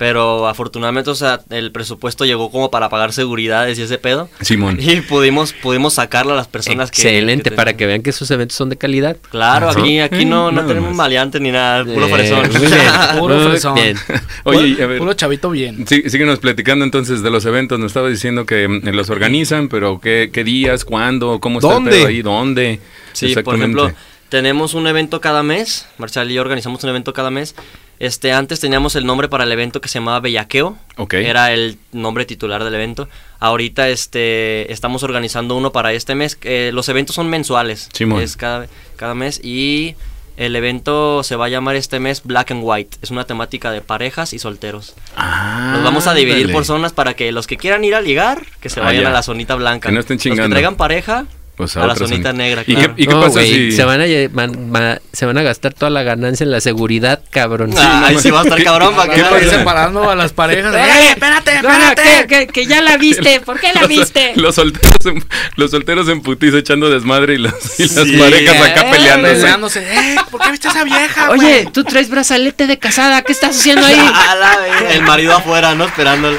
pero afortunadamente, o sea, el presupuesto llegó como para pagar seguridades y ese pedo. Simón. Y pudimos, pudimos sacarlo a las personas que... Excelente, que para tenían. que vean que esos eventos son de calidad. Claro, Ajá. aquí, aquí no, no Nada tenemos maleantes ni nada, puro Eh, fresón. Muy bien. [laughs] Puro fresón. bien. [laughs] Oye, a ver. Puro chavito bien. Sí, síguenos platicando entonces de los eventos. Nos estaba diciendo que mm, los organizan, pero ¿qué, qué días, cuándo, cómo está ¿Dónde? el pedo ahí, dónde? Sí, por ejemplo, tenemos un evento cada mes. Marcial y yo organizamos un evento cada mes. Este, antes teníamos el nombre para el evento que se llamaba Bellaqueo. Ok. Era el nombre titular del evento. Ahorita este, estamos organizando uno para este mes. Eh, los eventos son mensuales. Simón. Es cada, cada mes. Y el evento se va a llamar este mes Black and White. Es una temática de parejas y solteros. Ah, Nos vamos a dividir por zonas para que los que quieran ir a ligar, que se Ah, vayan ya. a la zonita blanca. Que no estén Los que traigan pareja, Pues a la zonita negra, ¿Y qué, y qué No, pasa güey, si...? se, van a, se van gastar toda la ganancia en la seguridad, cabrón. Ah, ahí sí va a estar cabrón para que ir separando a las parejas. ¡Eh, espérate, No, no, espérate! que, que- que ya la viste. ¿Por qué la viste? Los solteros, en, los solteros en putiza echando desmadre y, los, y las Sí. parejas acá Eh, peleándose. Peleándose. ¡Eh, ¿por qué viste a esa vieja, Oye, tú traes brazalete de casada. ¿Qué estás haciendo ahí? [laughs] A la verga. El marido afuera, ¿no? Esperándolo.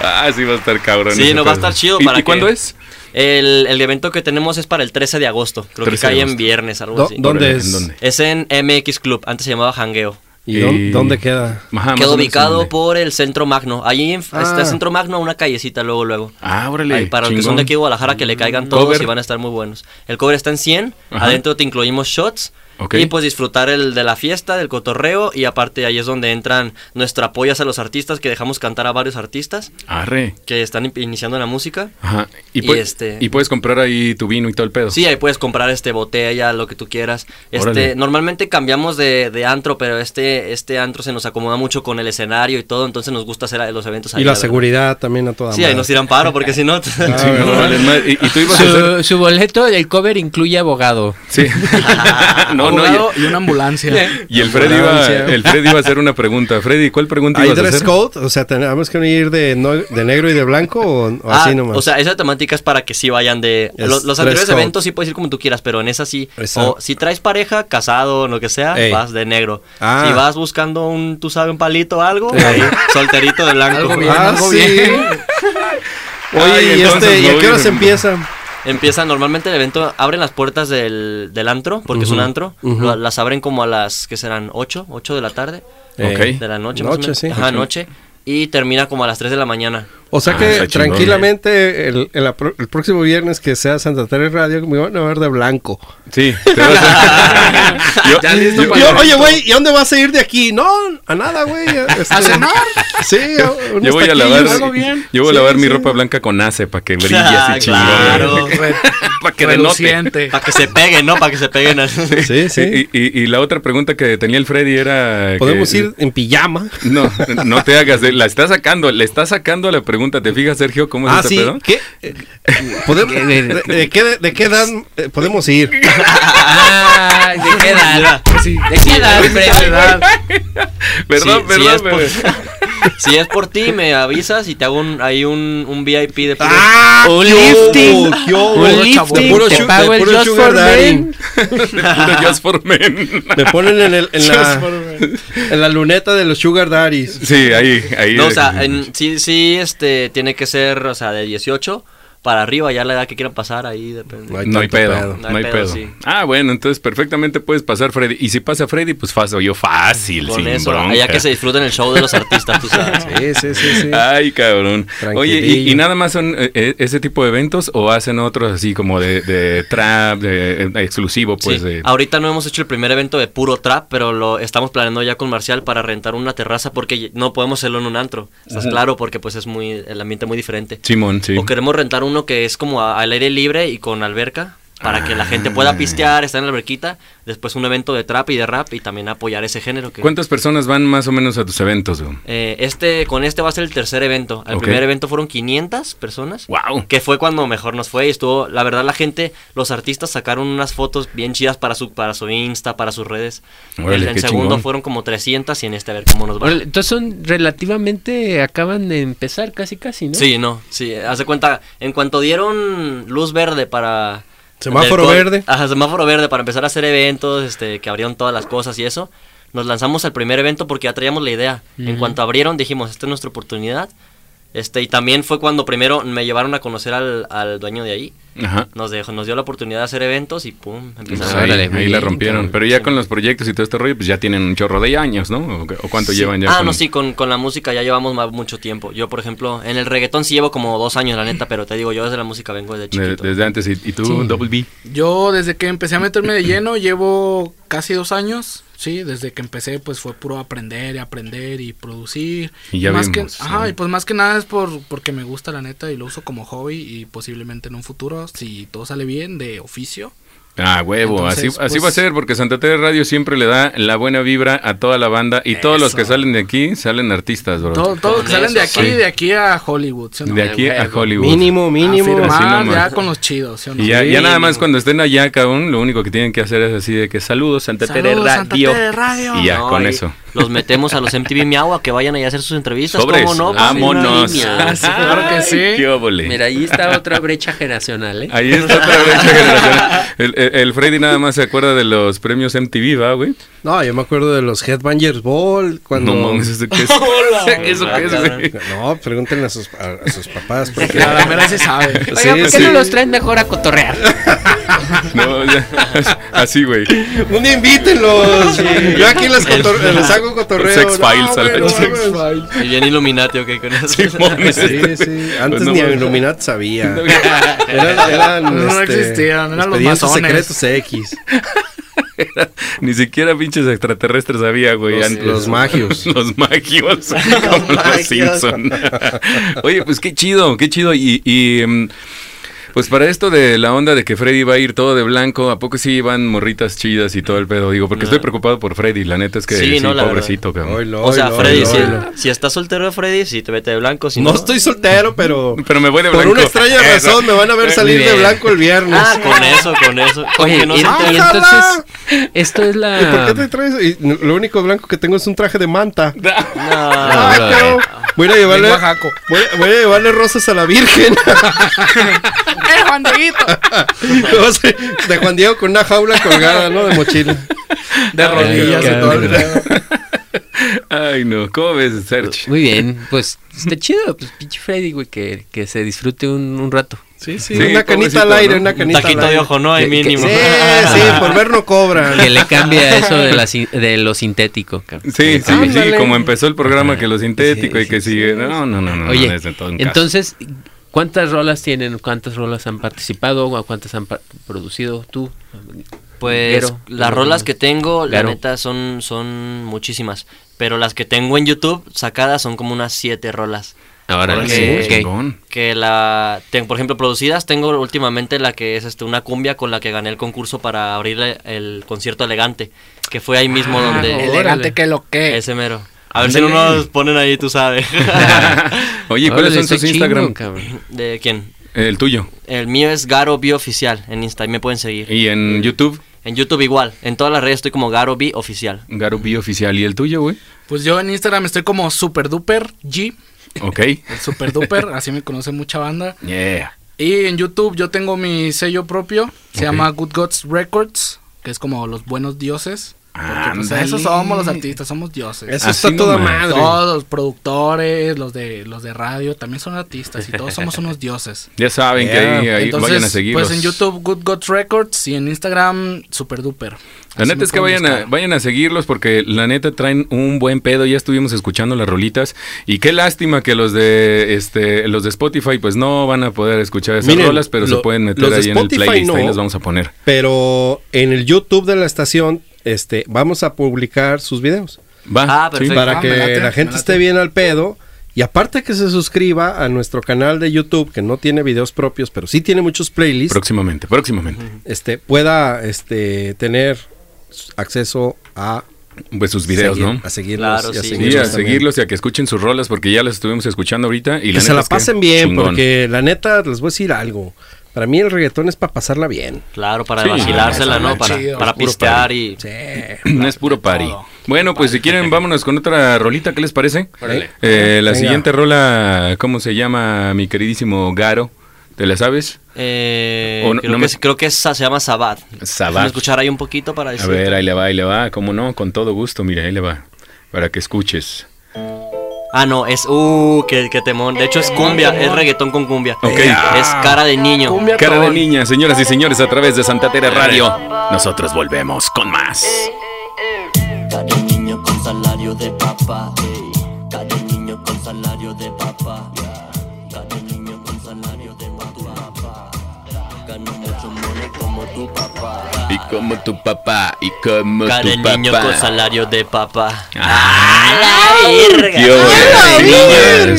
Ah, sí va a estar cabrón. Sí, no va a estar chido ¿Y, para ¿y cuándo es? El, el evento que tenemos es para el 13 de agosto. Creo 13 que cae en viernes, algo Do- así. ¿Dónde es? Es en MX Club, antes se llamaba Hangueo. ¿Y dónde, Y- dónde queda? Ajá, menos, ubicado ¿dónde? por el Centro Magno. Ahí en- Ah. está el Centro Magno, una callecita luego, luego. Ah, órale. Ahí, para los que son de aquí de Guadalajara, que le caigan todos Cover. y van a estar muy buenos. El cover está en 100, Ajá. adentro te incluimos shots. Y pues disfrutar el de la fiesta, del cotorreo. Y aparte ahí es donde entran nuestro apoyo hacia los artistas, que dejamos cantar a varios artistas Arre. que están in- iniciando en la música. Ajá. Y, Y pue- este- y puedes comprar ahí tu vino y todo el pedo. Sí, ahí puedes comprar este botella, lo que tú quieras. Órale. Este, normalmente cambiamos de, de antro, pero este, este antro se nos acomoda mucho con el escenario y todo, entonces nos gusta hacer los eventos ahí. Y la verdad. seguridad también a toda Sí, ahí nos tiran paro, porque si no. [laughs] Sí, no, vale, madre. y, y tú ibas a hacer. Su, su boleto del cover incluye abogado. Sí. [laughs] [laughs] no, no. Y, y una ambulancia. [laughs] y el Freddy iba, el Freddy iba a hacer una pregunta. Freddy, ¿cuál pregunta ¿Hay ibas a dress hacer? code? O sea, ¿tenemos que ir de, no- de negro y de blanco o, o Ah, así nomás? o sea, esa temática es para que sí vayan de... Es Los, los dress anteriores code. eventos sí puedes ir como tú quieras, pero en esa sí... Exacto. O si traes pareja, casado, lo que sea, Ey. vas de negro. Ah. Si vas buscando un, tú sabes, un palito o algo, ahí, solterito de blanco. Algo bien, ah, algo sí. bien. [laughs] Oye, Ay, ¿y, entonces este, ¿y a qué hora se empieza? Empieza normalmente el evento, abren las puertas del, del antro, porque es un antro. Lo- Las abren como a las, ¿qué serán? 8, 8 de la tarde, Ok. de la noche. más o Noche, menos. sí. Ajá, noche. Y termina como a las 3 de la mañana. O sea Ah, que tranquilamente el, el el próximo viernes que sea Santa Teresa Radio me van a ver de blanco. Sí. te vas a- [laughs] yo, Ya listo yo- para Yo, el oye, güey, ¿y a dónde vas a ir de aquí? No, a nada, güey. [laughs] este, ¿A cenar? Sí, [laughs] yo voy a lavar, algo bien. yo voy a Sí, lavar mi sí. ropa blanca con ace para que brille Ah, así chingón. claro. Para que denote. Para que se peguen, ¿no? Para que se peguen. al- Sí, sí. Y, y- y la otra pregunta que tenía el Freddy era... que- Podemos ir en pijama. No, no te hagas, eh, la está sacando, le está sacando la pregunta. ¿Te fijas, Sergio, cómo es Ah, este sí. pedo? ¿Qué? ¿podemos- [laughs] de, de qué, ¿De qué edad eh, podemos ir? [laughs] Ah, ¿de qué edad? Sí. ¿De qué edad? [laughs] Perdón, Sí, perdón, sí es por- bebé. Si es por ti, me avisas y te hago un, ahí un, un VIP de puro- ¡Ah! Un lifting. Un lifting, De puro te pago de el puro Just for. Men. [laughs] De Just for Men. Me ponen en, el, en, la, en la luneta de los sugar daddies. Sí, ahí, ahí. No, o sea, en- sí, sí, este, tiene que ser, o sea, de 18 para arriba, ya la edad que quieran pasar, ahí depende. No hay No hay tanto pedo, pedo. no hay pedo. sí. Ah, bueno, entonces perfectamente puedes pasar Freddy. Y si pasa Freddy, pues paso yo fácil, Con sin eso, bronca. allá que se disfruten el show de los artistas, tú sabes. [laughs] Sí, sí, sí, sí. Ay, cabrón. Oye, ¿y, nada más son eh, eh, ese tipo de eventos o hacen otros así como de, de trap, de, eh, exclusivo, pues? Sí, de- Ahorita no hemos hecho el primer evento de puro trap, pero lo estamos planeando ya con Marcial para rentar una terraza porque no podemos hacerlo en un antro. ¿Estás claro? Porque pues es muy el ambiente muy diferente. Simón, sí. O queremos rentar uno que es como al aire libre y con alberca para que la gente pueda pistear, estar en la alberquita, después un evento de trap y de rap y también apoyar ese género que ¿Cuántas personas van más o menos a tus eventos? güey? Eh, este con este va a ser el tercer evento. El primer evento fueron 500 personas. Wow. Que fue cuando mejor nos fue y estuvo, la verdad la gente, los artistas sacaron unas fotos bien chidas para su para su Insta, para sus redes. Órale, el en qué segundo chingón. fueron como 300 y en este a ver cómo nos va. Órale, Entonces son relativamente, acaban de empezar casi casi, ¿no? Sí, no, sí, haz de cuenta, en cuanto dieron luz verde para... Semáforo verde. Ajá, semáforo verde para empezar a hacer eventos, este, que abrieron todas las cosas y eso. Nos lanzamos al primer evento porque ya traíamos la idea. En cuanto abrieron dijimos, esta es nuestra oportunidad. Este, y también fue cuando primero me llevaron a conocer al, al dueño de ahí. Ajá. Nos dejó, nos dio la oportunidad de hacer eventos y pum, Pues empezaron ahí, a muy ahí la rompieron. Pero ya con los proyectos y todo este rollo, pues ya tienen un chorro de años, ¿no? ¿O, o cuánto llevan ya? Ah, con- no, sí, con, con la música ya llevamos mucho tiempo. Yo, por ejemplo, en el reggaetón sí llevo como dos años, la neta, pero te digo, yo desde la música vengo desde de- chiquito. desde antes. ¿Y, y tú, Sí. Double B? Yo desde que empecé a meterme de lleno llevo casi dos años. Sí, desde que empecé pues fue puro aprender y aprender y producir. Y ya más vimos, que, ajá, y pues más que nada es por porque me gusta la neta y lo uso como hobby y posiblemente en un futuro si todo sale bien de oficio. Ah, huevo, Entonces, así, así pues- va a ser, porque Santa Teresa Radio siempre le da la buena vibra a toda la banda y todos los que salen de aquí salen artistas, bro. Todo, todos Con que salen de aquí, sí. de aquí a Hollywood, ¿sí no? de aquí a. Hollywood. Mínimo, mínimo. Así firmar ya con los chidos, ¿sí no? Y ya, Sí, ya nada más cuando estén allá, cabrón, lo único que tienen que hacer es así de que saludos, Santa Teresa Saludos, Santa Radio. Tere Radio. Y ya, No, con y- eso. Los metemos a los MTV Miau a que vayan ahí a hacer sus entrevistas. Sobres, ¿Cómo no? Pues, vámonos. sí, claro que sí. Qué óvole. Mira, ahí está otra brecha generacional, ¿eh? Ahí está otra brecha generacional. El, el- el Freddy nada más se acuerda de los premios MTV, ¿va, güey? No, yo me acuerdo de los Headbangers Ball. Cuando... No mames, ¿eso qué es? [laughs] ¿Eso qué es, güey? No, pregúntenle a sus, a, a sus papás. Porque... [laughs] La mera sí sabe. Oiga, Sí, ¿por qué sí. no los traen mejor a cotorrear? [laughs] [laughs] No, ya, [laughs] así, güey. Un día invítenlos. Yo aquí les, cotor- les hago [laughs] cotorreo. Sex Files, a la bueno, Sex bueno. Y bien Illuminati, ok, con eso. Sí, este- sí. Antes Pues no ni. Illuminati sabía. Eran, eran, No este, existían, eran los masones. secretos X. Ni siquiera pinches extraterrestres había, güey. Los- antes. los magios. los magios. como los. Simpson. Oye, pues qué chido, qué chido. Y, y, mm, pues para esto de la onda de que Freddy va a ir todo de blanco, ¿a poco sí van morritas chidas y todo el pedo? Digo, porque No. estoy preocupado por Freddy. La neta es que sí, Sí, no, pobrecito, cabrón. Oilo, O sea, Freddy, oilo, si, oilo. si estás soltero, Freddy, si te vete de blanco, si No no... estoy soltero, pero [laughs] Pero me voy de por blanco. una extraña Eso. razón me van a ver salir de blanco el viernes. Ah, con eso, con eso. Oye, que no y, y entonces, esto es ¿Y la... por qué te traes? Y lo único blanco que tengo es un traje de manta. [laughs] No, Ay, brother. pero voy a llevarle, a- voy a llevarle rosas a la Virgen. [laughs] ¡Eh, Juan Dieguito! [laughs] de Juan Diego con una jaula colgada, ¿no? De mochila. De rodillas y todo. Ay, no. ¿Cómo ves, Serge? Muy bien, pues está chido, pues pinche Freddy, güey, que, que se disfrute un, un rato. Sí, sí, Sí, una canita al aire, ¿no? una un canita al taquito aire. de ojo, ¿no? Hay que- mínimo. Sí, sí, por ver no cobran. [laughs] Que le cambia eso de, la, de lo sintético, cabrón. Sí, sí, sí, como empezó el programa que lo sintético Sí, y que sí, sigue. sí. No, no, no, no. Oye, no, es de todo un caso. entonces, ¿cuántas rolas tienen? ¿Cuántas rolas han participado? ¿O cuántas han pa- producido tú? Pues Garo, las rolas que tengo, la Garo. neta, son, son muchísimas. Pero las que tengo en YouTube sacadas son como unas siete rolas. Ahora, Porque- sí, ok. Chingón. Que la, tengo, por ejemplo, producidas, tengo últimamente la que es este, una cumbia con la que gané el concurso para abrir el, el concierto elegante. Que fue ahí mismo Ah, donde... Elegante que lo que. Ese mero. A ver si no nos ponen ahí, tú sabes. [laughs] Oye, ¿cuáles son tus Instagram? cabrón. ¿De quién? El tuyo. El mío es Garo B Oficial en Insta, y me pueden seguir. Y en YouTube, En YouTube igual, en todas las redes estoy como Garo B Oficial. Garubi Oficial. ¿Y el tuyo, güey? Pues yo en Instagram estoy como Super Duper G. Ok. [laughs] El Super Duper, así me conoce mucha banda. Yeah. Y en YouTube yo tengo mi sello propio. Se llama Good Gods Records. Que es como los buenos dioses. Porque pues Ándale. eso somos los artistas, somos dioses. Eso Así está toda madre. Todos los productores, los de los de radio, también son artistas y todos [laughs] somos unos dioses. Ya saben que ahí, ahí Entonces, vayan a seguirlos. pues en YouTube Good Gods Records y en Instagram Super Duper. La neta es que vayan a, vayan a seguirlos porque la neta traen un buen pedo. Ya estuvimos escuchando las rolitas. Y qué lástima que los de este los de Spotify pues no van a poder escuchar esas Miren, rolas, pero se pueden meter ahí en el playlist. Ahí no. las vamos a poner. Pero en el YouTube de la estación, este, vamos a publicar sus videos. Va. Ah, perfecto. Para Ah, que late, la gente esté bien al pedo. Y aparte que se suscriba a nuestro canal de YouTube, que no tiene videos propios, pero sí tiene muchos playlists, Próximamente, próximamente. este, pueda este, tener acceso a Pues sus videos, seguir- ¿no? A seguirlos. Claro, y a sí. Sí, seguirlos a seguirlos y a que escuchen sus rolas porque ya las estuvimos escuchando ahorita. Y que la se la es que pasen bien, chingón. porque la neta les voy a decir algo. Para mí el reggaetón es para pasarla bien. Claro, para Sí. vacilársela, Ah, ¿no? Para, chido. para Puro pistear y... Sí. [clears throat] es puro party. todo. Bueno, pues si quieren, vámonos con otra rolita. ¿Qué les parece? Eh, la Venga. siguiente rola, ¿cómo se llama, mi queridísimo Garo? ¿Te la sabes? Eh, no- creo, no que, me- es- creo que es- se llama Sabat. Sabat. Escuchar ahí un poquito para A decir. ver, ahí le va, ahí le va. ¿Cómo no? Con todo gusto, mira, ahí le va. Para que escuches. Ah, no, es... Uh, qué, qué temón. De hecho es cumbia, es reggaetón con cumbia. Ok. Es cara de niño. Cumbia Cara de niña, señoras y señores, a través de Santa Tere Radio. Nosotros volvemos con más. Cada niño con salario de papá. Cada niño con salario de papá. Cada niño con salario de papá. Gano mucho money como tu papá. Como tu papá, y como Cara de tu niño papá. con salario de papá. Ah, ¡A la verga!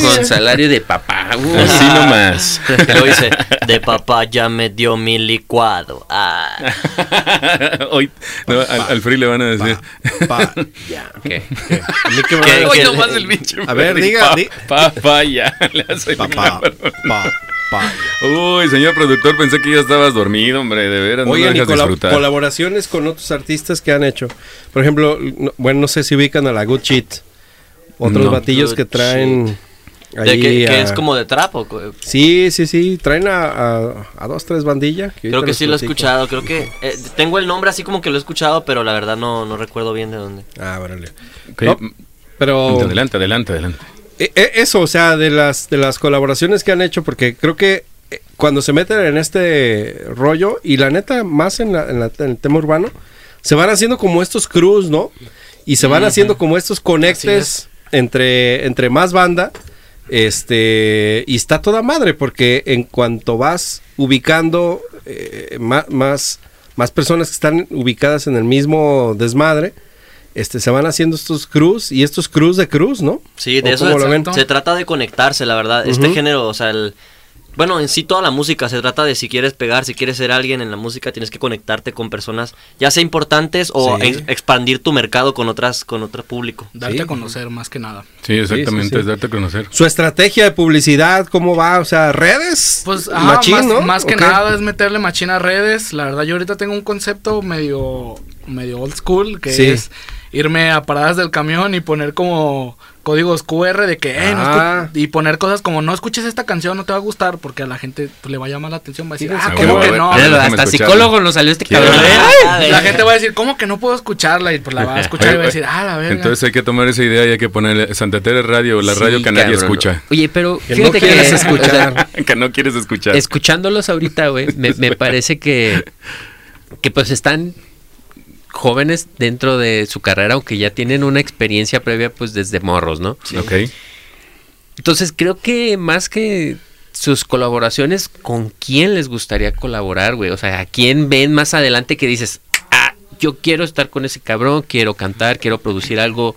Con salario de papá. uh. Así nomás. [laughs] Y luego dice, de papá ya me dio mi licuado. Ah. [laughs] Hoy no, al, al Free le van a decir. Pa- [laughs] ya. ¿Qué? A mí que me ¿Qué? van a- Hoy nomás el pinche A ver, Freddy, diga, pa- di- Papá, ya. Le hace el Papá, cabrón. pa- Uy, señor productor, pensé que ya estabas dormido, hombre, de veras, no Oigan, me y dejas colab- disfrutar. colaboraciones con otros artistas que han hecho. Por ejemplo, no- bueno, no sé si ubican a la Good Shit. Otros No. batillos Good que traen. Ahí que, que a- es como de trap o co- Sí, sí, sí. Traen a, a- a dos, tres bandillas. Creo que sí lo he escuchado, creo que eh, tengo el nombre así como que lo he escuchado, pero la verdad no, no recuerdo bien de dónde. Ah, No, Pero. Adelante, adelante, adelante. E- e- Eso, o sea, de las, de las colaboraciones que han hecho, porque creo que eh, cuando se meten en este rollo, y la neta, más en, la- en la- en el tema urbano, se van haciendo como estos crews, ¿no? Y se van haciendo como estos conectes entre, entre más banda. Este, y está toda madre, porque en cuanto vas ubicando eh, ma- más, más personas que están ubicadas en el mismo desmadre, este, se van haciendo estos crews y estos crews de cruz, ¿no? Sí, de ¿O eso ven? se trata de conectarse, la verdad. Este género, o sea, el, bueno, en sí toda la música se trata de si quieres pegar, si quieres ser alguien en la música, tienes que conectarte con personas, ya sea importantes o Sí. ex- expandir tu mercado con otras, con otro público. Darte Sí. a conocer más que nada. Sí, exactamente, sí, sí. es darte a conocer. Su estrategia de publicidad, ¿cómo va? O sea, redes. Pues ajá, Machín, más, ¿no? más que nada es meterle machina a redes. La verdad, yo ahorita tengo un concepto medio, medio old school, que Sí. es irme a paradas del camión y poner como códigos QR de que, "Ey, no Ah. escu-", y poner cosas como, no escuches esta canción, no te va a gustar, porque a la gente pues, le va a llamar la atención, va a decir, ah, ¿cómo que no? déjame hasta psicólogo nos salió este cabrón. ¿eh? Ah, La gente va a decir, ¿cómo que no puedo escucharla? Y pues la va a escuchar y va a decir, ah, la verga. Entonces hay que tomar esa idea y hay que ponerle Santa Tere Radio, la Sí, radio que nadie escucha. Oye, pero Que no fíjate que, quieres o sea, escuchar. [laughs] que no quieres escuchar. escuchándolos ahorita, güey, me, me [laughs] parece que, que pues están jóvenes dentro de su carrera, aunque ya tienen una experiencia previa pues desde morros, ¿no? Ok. Entonces creo que más que sus colaboraciones, ¿con quién les gustaría colaborar, güey? O sea, ¿a quién ven más adelante que dices, ah, yo quiero estar con ese cabrón, quiero cantar, quiero producir algo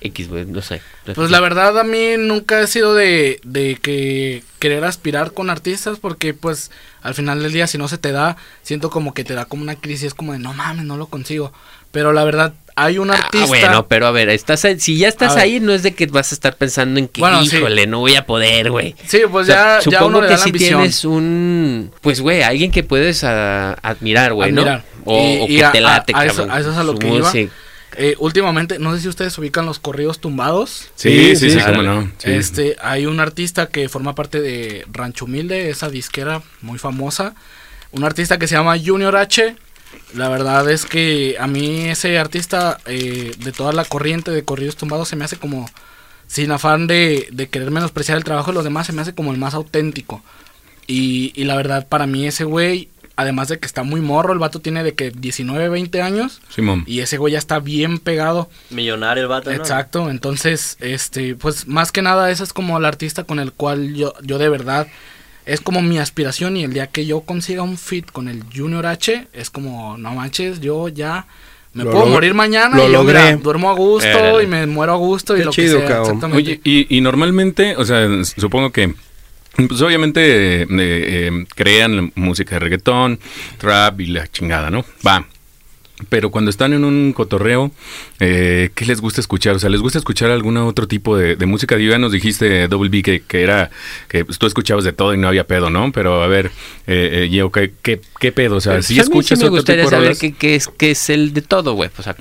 X, güey, no sé. Pues la verdad a mí nunca he sido de, de que querer aspirar con artistas porque pues al final del día si no se te da, siento como que te da como una crisis, es como de no mames, no lo consigo. Pero la verdad hay un artista... Ah, bueno, pero a ver, estás si ya estás ahí, no es de que vas a estar pensando en que, Bueno, sí. híjole, no voy a poder, güey. Sí, pues O sea, ya, ya supongo uno le que la ambición. tienes un, pues, güey, alguien que puedes ah, admirar, güey, ¿no? Admirar. O, Y- o que te late, a- a eso- cabrón. a eso es a lo Su que iba. Eh, últimamente, no sé si ustedes ubican los corridos tumbados. Sí, sí, Sí, sí, cómo no. Sí. Este, hay un artista que forma parte de Rancho Humilde, esa disquera muy famosa. Un artista que se llama Junior H. La verdad es que a mí ese artista eh, de toda la corriente de corridos tumbados se me hace como, sin afán de, de querer menospreciar el trabajo de los demás, se me hace como el más auténtico. Y, y la verdad, para mí ese güey, además de que está muy morro, el vato tiene de que 19, 20 años. Simón. Y ese güey ya está bien pegado. Millonario el vato, ¿no? Exacto, entonces, este, pues más que nada ese es como el artista con el cual yo, yo de verdad es como mi aspiración y el día que yo consiga un fit con el Junior H es como, no manches, yo ya me Lo puedo log- morir mañana lo y yo mira, logré. duermo a gusto y me muero a gusto y lo chido, que sea, cabrón. exactamente. Oye, y, y normalmente, o sea, supongo que, pues obviamente eh, eh, crean música de reggaetón, trap y la chingada, ¿no? Va. Pero cuando están en un cotorreo, eh, ¿qué les gusta escuchar? O sea, ¿les gusta escuchar algún otro tipo de, de música? Ya nos dijiste, Double B, que, que era, que pues, tú escuchabas de todo y no había pedo, ¿no? Pero a ver, eh, eh, Gio, ¿qué, qué, qué pedo? O sea, Pues, ¿sí escuchas sí me otro gustaría tipo de saber qué, qué es, qué es el de todo, güey. O sea,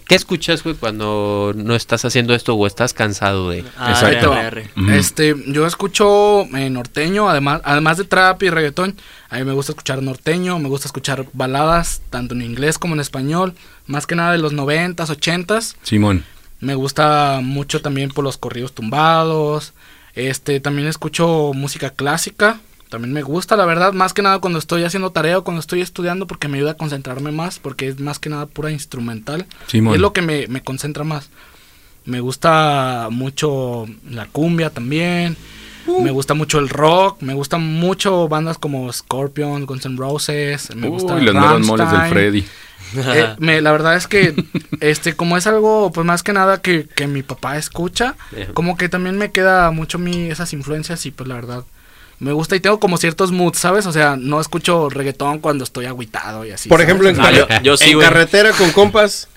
¿qué escuchas, güey, cuando no estás haciendo esto o estás cansado de... Ah, Exacto. Este, yo escucho eh, norteño, además, además de trap y reggaetón, a mí me gusta escuchar norteño, me gusta escuchar baladas, tanto en inglés como en español, más que nada de los noventas, ochentas. Simón. Me gusta mucho también por los corridos tumbados. Este, también escucho música clásica. También me gusta, la verdad, más que nada cuando estoy haciendo tarea o cuando estoy estudiando porque me ayuda a concentrarme más, porque es más que nada pura instrumental. Simón. Es lo que me, me concentra más. Me gusta mucho la cumbia también. Me gusta mucho el rock. Me gustan mucho bandas como Scorpion, Guns N' Roses. Me gusta Uy, los moles del. Freddy. Eh, me- la verdad es que, [laughs] este, como es algo, pues más que nada que, que mi papá escucha, como que también me queda mucho mi, esas influencias y pues la verdad, me gusta y tengo como ciertos moods, ¿sabes? O sea, no escucho reggaetón cuando estoy agüitado y así. Por ¿sabes? ejemplo, en, yo- carre- yo sí, en carretera con compas.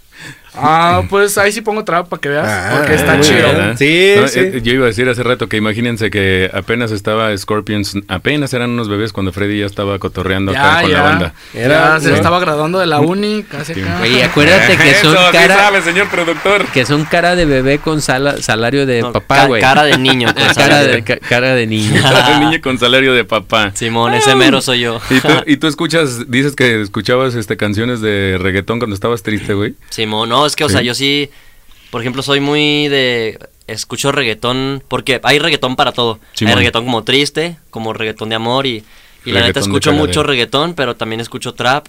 Ah, [laughs] pues ahí sí pongo trap para que veas. Ah, porque está chido. Sí, No, sí. eh, Yo iba a decir hace rato que imagínense que apenas estaba Scorpions, apenas eran unos bebés cuando Freddy ya estaba cotorreando acá con ya. la banda. Era- ya se no. estaba graduando de la uni, casi Sí. acá. Oye, acuérdate que [laughs] son Eso, sí cara, sabe, señor productor. que son cara de bebé con sala- salario de No, papá, ca- güey. cara de niño. [laughs] con cara salario de ca- cara de niño. Un niño con salario de papá. Simón, ese mero soy yo. ¿Y tú, y tú escuchas, dices que escuchabas este canciones de reggaetón cuando estabas triste, güey. Simón, no, es que, o Sí. sea, yo sí, por ejemplo, soy muy de... Escucho reggaetón, porque hay reggaetón para todo. Hay reggaetón como triste, como reggaetón de amor y, y la neta escucho mucho reggaetón, pero también escucho trap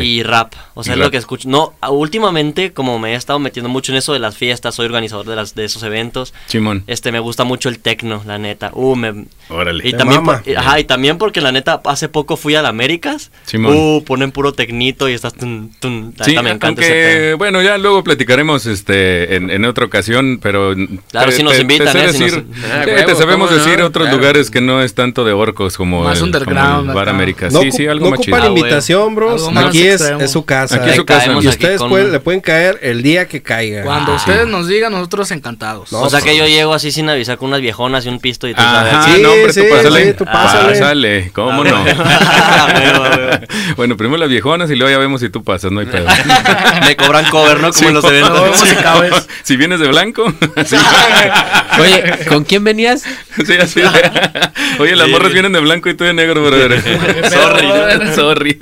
Y rap. O sea, es rap. lo que escucho. No, últimamente, como me he estado metiendo mucho en eso de las fiestas, soy organizador de, las, de esos eventos. Simón. Este, me gusta mucho el tecno, la neta. Uh, me... Órale. Y Te también, mama. por- ajá, y también porque la neta, hace poco fui a la Américas. Simón. Uh, ponen puro tecnito y estás... Tun, tun, la Sí, neta me encanta ese aunque, pedo. bueno, ya luego platicaremos este en, en otra ocasión, pero Claro, si nos invitan, ¿eh? Si decir, nos- Ah, sí, huevo, te sabemos decir otros Claro. lugares que no es tanto de orcos como Más el, underground como el Bar acá. América. No, sí, sí, algo no más chido. Ah, invitación, bros. Aquí es, su casa. Aquí es su casa. Y ustedes le pueden caer el día que caiga. Cuando Ah, ustedes sí. nos digan, nosotros encantados. No, o sea que pues- yo llego así sin avisar con unas viejonas y un pisto y tú Ajá, sabes. Sí, no, hombre, tú sí, pásale. sí, tú pásale. Pásale, ¿cómo no? [laughs] [laughs] bueno, primero las viejonas y luego ya vemos si tú pasas, no hay pedo. [laughs] Me cobran cover, ¿no? Como en los Sí, eventos. Si vienes de blanco, sí. Oye, ¿con quién venías? Sí, así de- Oye, las Sí. morras vienen de blanco y tú de negro, brother. Sorry. Sorry.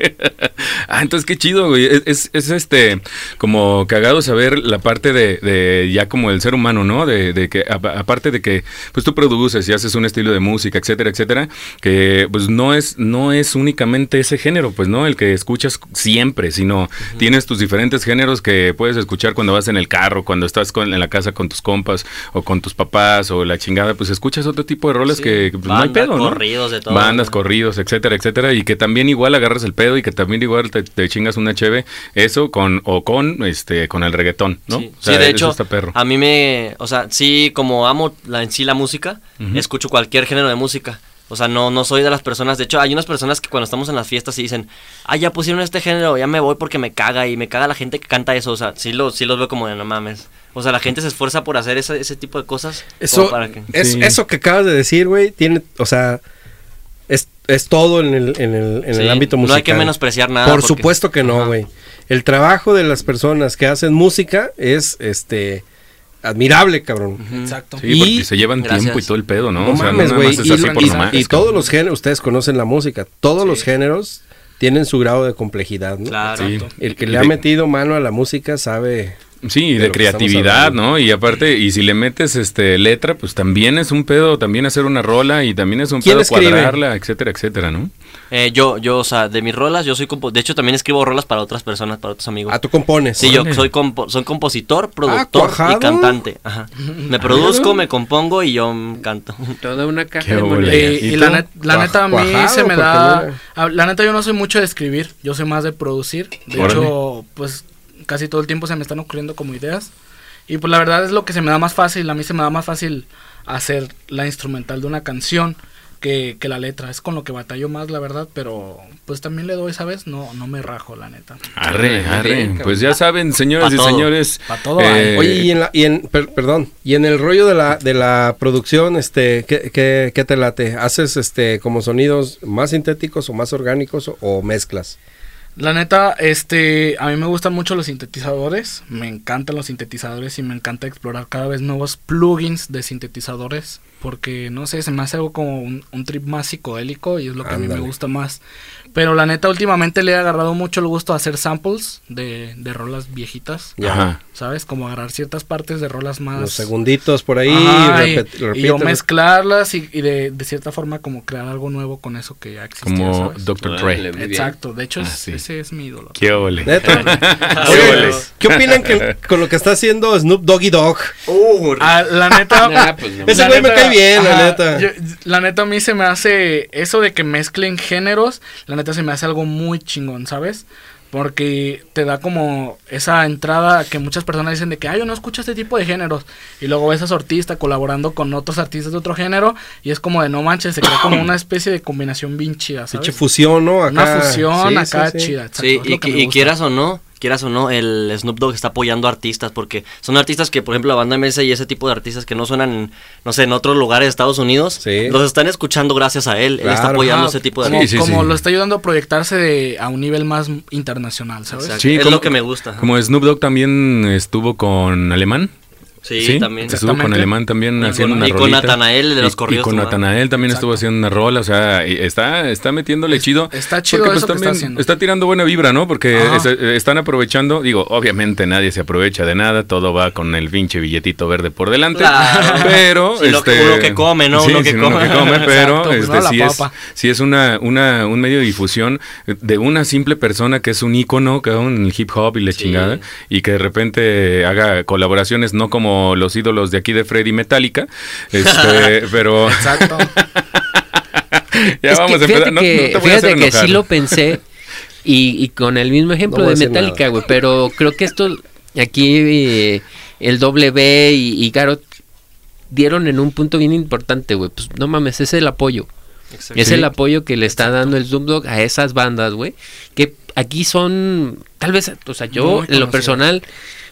Ah, entonces qué chido, güey. Es, es, es, este como cagado saber la parte de, de ya como el ser humano, ¿no? De, de que a- aparte de que pues tú produces y haces un estilo de música, etcétera, etcétera, que pues no es no es únicamente ese género, pues no el que escuchas siempre, sino tienes tus diferentes géneros que puedes escuchar cuando vas en el carro, cuando estás con- en la casa con tus compas o con tus papás o la chingada, pues escuchas otro tipo de roles Sí. que pues, no hay pedo, ¿no? corridos, de todo. Bandas, corridos, etcétera, etcétera, y que también igual agarras el pedo y que también igual te, te chingas una cheve, eso con o con este con el reggaetón, ¿no? Sí, O sea, Sí, de hecho, está perro. a mí me, o sea, sí, como amo la, en sí la música, escucho cualquier género de música. O sea, no, no soy de las personas, de hecho, hay unas personas que cuando estamos en las fiestas y dicen, ah, ya pusieron este género, ya me voy porque me caga y me caga la gente que canta eso, o sea, sí, lo, sí los veo como de no mames. O sea, la gente se esfuerza por hacer ese, ese tipo de cosas. Eso, para que- es, Sí. eso que acabas de decir, güey, tiene, o sea, es, todo en el, en el, en Sí, el ámbito no musical. hay que menospreciar nada. Por porque- supuesto que no, güey. El trabajo de las personas que hacen música es, este, admirable, cabrón. Ujú. Exacto. Sí, y- porque se llevan Gracias. tiempo y todo el pedo, ¿no? No, o sea, mames, no güey. es Y, así lo- por y- nomás, y cabrón. todos los géneros, ustedes conocen la música, todos Sí. los géneros tienen su grado de complejidad, ¿no? Claro. Sí. El que le ha metido mano a la música sabe. Sí, y de de, creatividad. ¿no? Y aparte, y si le metes este letra, pues también es un pedo, también hacer una rola y también es un ¿Quién pedo escribe? cuadrarla, etcétera, etcétera, ¿no? Eh, yo, yo, o sea, de mis rolas, yo soy compo de hecho también escribo rolas para otras personas, para otros amigos. Ah, tú compones. Sí, yo soy, compo- soy compositor, productor cuajado. y cantante. Ajá. Me produzco, me compongo y yo canto. Toda una caja Qué de bola. monedas. Y, ¿Y y la, net- neta a mí cuajado, se me da... La neta yo no soy mucho de escribir, yo soy más de producir. De Órale. hecho, pues casi todo el tiempo se me están ocurriendo como ideas. Y pues la verdad es lo que se me da más fácil, a mí se me da más fácil hacer la instrumental de una canción que, que la letra. Es con lo que batallo más, la verdad, pero pues también le doy, ¿sabes? No, no me rajo, la neta. Arre, arre. Pues ya saben, señoras Pa' y todo. señores. Pa' todo eh, Oye, y en la, y en, per- perdón, y en el rollo de la, de la producción, este, ¿qué, qué, qué te late? ¿Haces este como sonidos más sintéticos o más orgánicos o, o mezclas? La neta, este, a mí me gustan mucho los sintetizadores, me encantan los sintetizadores y me encanta explorar cada vez nuevos plugins de sintetizadores, porque no sé, se me hace algo como un, un trip más psicodélico y es lo que a mí me gusta más. Pero la neta, últimamente le he agarrado mucho el gusto a hacer samples de, de rolas viejitas, Ajá. ¿sabes? Como agarrar ciertas partes de rolas más... Los segunditos por ahí, Ajá, y- y, yo mezclarlas y, y de, de cierta forma como crear algo nuevo con eso que ya existía, Como ¿sabes? Dr. Dre. Exacto, de hecho Ah, sí. ese es mi ídolo. Qué ole. ¿Neta? [laughs] Qué Oye, boles. ¿Qué opinan que, con lo que está haciendo Snoop Doggy Dogg? Ah, la neta. [laughs] Ah, pues no. Ese güey me cae bien, la neta. yo- la neta a mí se me hace eso de que mezclen géneros, la neta se me hace algo muy chingón, ¿sabes? Porque te da como esa entrada que muchas personas dicen de que, ay, yo no escucho este tipo de géneros. Y luego ves a su artista colaborando con otros artistas de otro género. Y es como de no manches, se crea como [clears throat] una especie de combinación bien chida, ¿sabes? Pinche fusión, ¿no? Acá, Una fusión Sí, acá sí, sí. chida. exacto, Sí, y, que quieras o no, quieras o no, el Snoop Dogg está apoyando artistas porque son artistas que, por ejemplo, la banda MS y ese tipo de artistas que no suenan, en, no sé, en otros lugares de Estados Unidos, Sí. los están escuchando gracias a él. Él está apoyando ese tipo de como, Sí, sí, como sí. lo está ayudando a proyectarse de- a un nivel más internacional, ¿sabes? Exacto. Sí, es como- lo que me gusta. Como Snoop Dogg también estuvo con Alemán. Sí, también. Estuvo con. Alemán también Y haciendo con- una y con. Natanael de los corridos Y con. Natanael también estuvo haciendo una rola, o sea, y está, está metiéndole chido. está chido porque, pues, que está haciendo. está tirando buena vibra, ¿no? Porque es- eh, están aprovechando, digo, obviamente nadie se aprovecha de nada, todo va con el pinche billetito verde por delante. Claro. Pero, [laughs] Sí, lo que- este, uno que come, ¿no? Sí, Uno que sí, uno come. que come, [laughs] pero Exacto, este, no sí, es, sí es una, una, un medio de difusión de una simple persona que es un ícono, que en el hip hop y la Sí. chingada, y que de repente haga colaboraciones, no como los ídolos de aquí de Freddy Metallica, este, [laughs] pero Exacto. [laughs] ya Es vamos que a empezar. fíjate No, no que, te voy a hacer que enojar. sí lo pensé y, y con el mismo ejemplo No de Metallica, güey, pero creo que esto aquí eh, el W y, y Garot dieron en un punto bien importante, güey. Pues no mames, es el apoyo. Exacto. Es el apoyo que le está dando el Snoop Dogg a esas bandas, güey. Que aquí son, tal vez, o sea, yo Muy en lo personal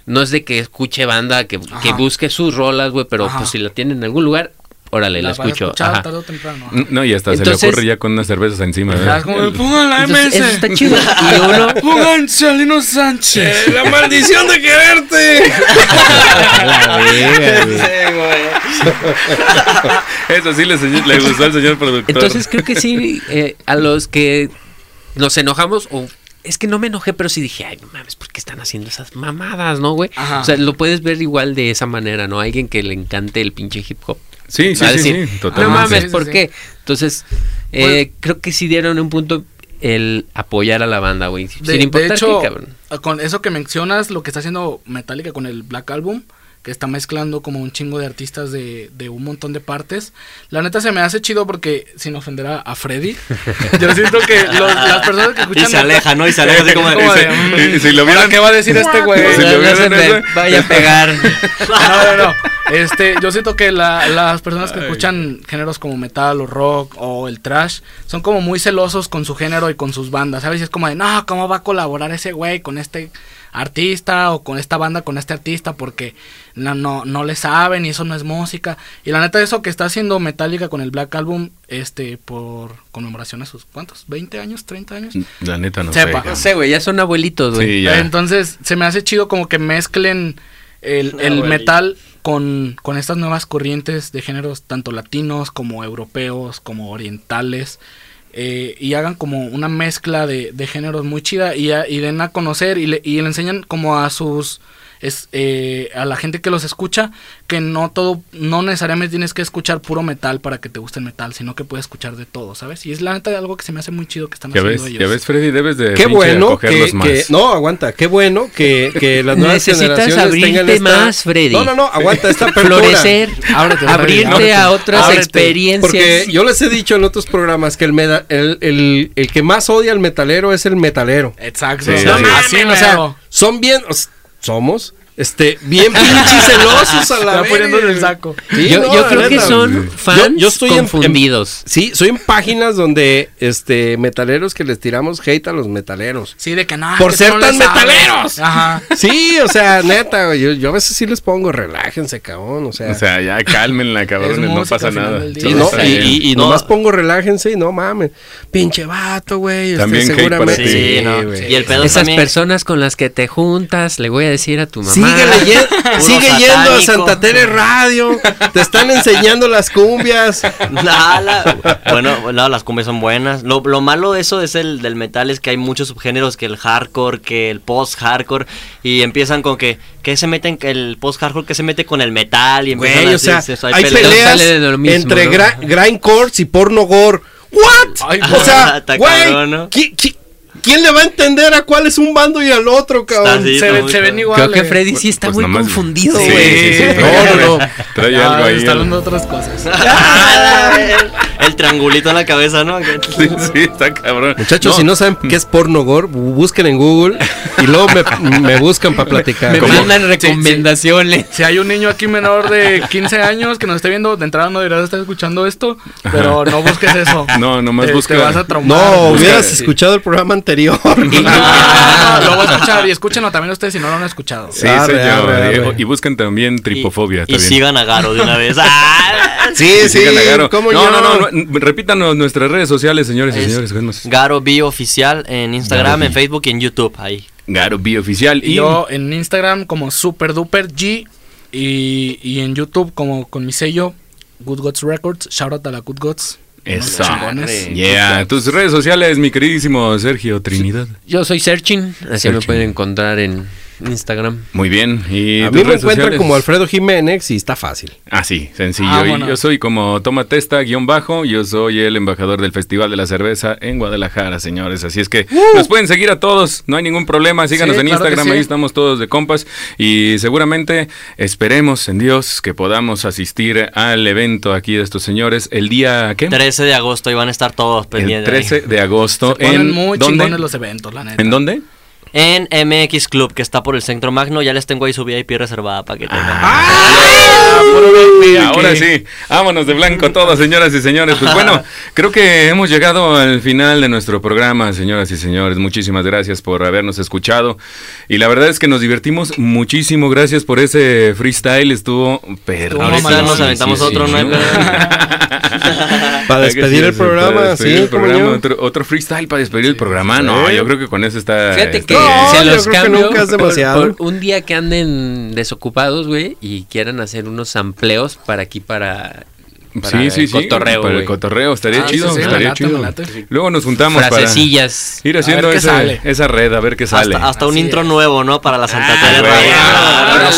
no es de que escuche banda, que, que busque sus rolas, güey, pero Ajá. pues si la tienen en algún lugar, órale, la, Las vas a escucho. escuchar Ajá. tarde o temprano. No, y hasta se Entonces- le ocurre ya con unas cervezas encima. ¿verdad? Es como, pongan la Entonces, MS. eso está chido. Y [laughs] uno, Pongan Chalino Sánchez. ¡La maldición de quererte! La verga, güey. Eso sí le, le gustó al señor productor. Entonces creo que sí, eh, a los que nos enojamos, o es que no me enojé, pero sí dije, ay, no mames, ¿por qué están haciendo esas mamadas, no, güey? Ajá. O sea, lo puedes ver igual de esa manera, ¿no? Alguien que le encante el pinche hip hop. sí, sí, sí, sí, no totalmente. mames, Sí, sí, ¿por sí. qué? Entonces, eh, creo que sí dieron un punto el apoyar a la banda, güey. De, Sin de importar hecho, qué, cabrón. con eso que mencionas, lo que está haciendo Metallica con el Black Album, que está mezclando como un chingo de artistas de, de un montón de partes. La neta se me hace chido porque, sin ofender a, a Freddy, [laughs] yo siento que los- las personas que Y escuchan... se aleja, ¿no? Y se aleja [laughs] así como de... como de, Y si- y si lo ¿ahora vieran- ¿Qué va a decir este güey? Si lo [laughs] vieran vaya a pegar. No, no, no. Este, yo siento que la- las personas que Ay. escuchan géneros como metal o rock o el trash son como muy celosos con su género y con sus bandas, ¿sabes? Y es como de, no, ¿cómo va a colaborar ese güey con este artista o con esta banda con este artista? Porque no, no, no le saben y eso no es música. Y la neta, eso que está haciendo Metallica con el Black Album, este, por conmemoración a sus, ¿cuántos? ¿20 años? ¿30 años? La neta no Sepa. sé. No sé, güey, ya son abuelitos, güey. Sí, ya. Entonces, se me hace chido como que mezclen el, el metal con, con estas nuevas corrientes de géneros, tanto latinos como europeos, como orientales, eh, y hagan como una mezcla de, de géneros muy chida y, a- y den a conocer y le, y le enseñan como a sus... Es, eh, a la gente que los escucha que no todo no necesariamente tienes que escuchar puro metal para que te guste el metal sino que puedes escuchar de todo sabes y es la neta algo que se me hace muy chido que están haciendo ves, ellos ya ves, Freddy, debes de Qué bueno que, más. que- No, aguanta. Qué bueno que, que las nuevas Necesitas generaciones abrirte tengan esta... más, Freddy. No, no, no. Aguanta esta apertura. Florecer, Ábrete, Freddy, abrirte ábrete. a otras Ábrete, experiencias. Porque yo les he dicho en otros programas que el, meda- el, el- el que más odia al metalero es el metalero. exacto Sí, No así o sea, son bien, o somos, este, bien pinches celosos a la Está poniendo en el saco. Sí, yo no, yo la creo que son fans Yo- yo estoy en- en- confundidos. Sí, soy en páginas donde, este, metaleros que les tiramos hate a los metaleros. Sí, de que no. Por que ser no tan metaleros. Ajá. Sí, o sea, neta, güey, yo, yo a veces sí les pongo, relájense, cabrón, o sea. O sea, ya cálmenla, cabrones, no pasa nada. Sí, Todo no, y, y, y nomás pongo relájense y no mames. Pinche vato, güey. este, También hate seguramente. para ti. Sí, no. güey. Y el pedo Esas también... personas con las que te juntas, le voy a decir a tu mamá. Sigue, leyendo, [laughs] sigue yendo a. Santa Tere Radio. Te están enseñando las cumbias. No, la- bueno, no, las cumbias son buenas. Lo, lo malo de eso es el del metal es que hay muchos subgéneros que el hardcore, que el post-hardcore y empiezan con que que se meten el post-hardcore que se mete con el metal y empiezan Güey, o así, sea, hay peleas. peleas Sale de lo mismo, entre ¿no? gra- grindcores y porno gore. ¿What? Ay, o sea, [laughs] güey, cabrón, ¿no? ¿Qui- qui- ¿quién le va a entender a cuál es un bando y al otro, cabrón? Se, ven cabrón. igual. Creo que Freddy sí está Pues muy nomás- confundido, Sí, güey. sí, sí, No, no, no. Trae algo ahí. Está el- hablando de otras cosas. el, [laughs] el triangulito en la cabeza, ¿no? Sí, sí, está cabrón. Muchachos, si no saben qué es porno gore, bu- busquen en Google y luego me, me buscan para platicar. Me mandan recomendaciones. Si hay un niño aquí menor de 15 años que nos esté viendo, de entrada no deberías estar escuchando esto, pero no busques eso. No, nomás Te- busca- Te vas a traumar. No, hubieras escuchado el programa Sí, anterior. [laughs] Ah, lo voy a escuchar y escúchenlo también ustedes si no lo han escuchado. Sí, Arre, señor. arre, arre. Y, y busquen también tripofobia. Y, sigan a Garo de una vez. [laughs] Ah. sí, Y sí, sigan a Garo. ¿cómo no, yo? no, no, no, Repítanos nuestras redes sociales, señores y Es señores. Garo B oficial en Instagram, en Facebook y en YouTube. Ahí. Garo B oficial. Y yo en Instagram como Super Duper G y, y en YouTube como con mi sello Good Gods Records. Shout out a la Good Gods. Eso. Yeah. Tus redes sociales, mi queridísimo Sergio Trinidad. Yo soy Searching, así me Searching. pueden encontrar en Instagram. Muy bien. ¿Y A mí me encuentran sociales? como Alfredo Jiménez y está fácil. Ah, sí, sencillo. Ah, Y. Yo soy como Toma Testa, guion bajo. Yo soy el embajador del Festival de la Cerveza en Guadalajara, señores. Así es que nos pueden seguir a todos, no hay ningún problema. Síganos Sí, en claro Instagram, sí. ahí estamos todos de compas. Y seguramente esperemos en Dios que podamos asistir al evento aquí de estos señores el día, ¿qué? 13 de agosto y van a estar todos El pendientes. 13 de agosto. Se ponen ¿En muy dónde? chingones los eventos, la neta. ¿En dónde? En MX Club, que está por el Centro Magno. Ya les tengo ahí su VIP reservada para que tengan. Ah, Ahora sí, vámonos de blanco todos, señoras y señores. Pues bueno, [laughs] creo que hemos llegado al final de nuestro programa, señoras y señores. Muchísimas gracias por habernos escuchado. Y la verdad es que nos divertimos muchísimo. Gracias por ese freestyle, estuvo perro. Ahorita nos aventamos otro, no [laughs] Para despedir el programa, despedir sí, el programa, otro, otro freestyle para despedir el programa. No, yo creo que con eso está. Fíjate que. No, se yo los creo que cambio nunca es por- demasiado. por un día que anden desocupados, güey, y quieran hacer unos sampleos para aquí, para, para Sí, sí, el sí. cotorreo, para el cotorreo, estaría Ah, chido, sí, sí, me estaría late, chido. Luego nos juntamos para Frasecillas. ir haciendo esa, red, a ver qué sale. Hasta, hasta un intro es. nuevo, ¿no? Para la Santa Ah, Tere güey. Radio. Ah.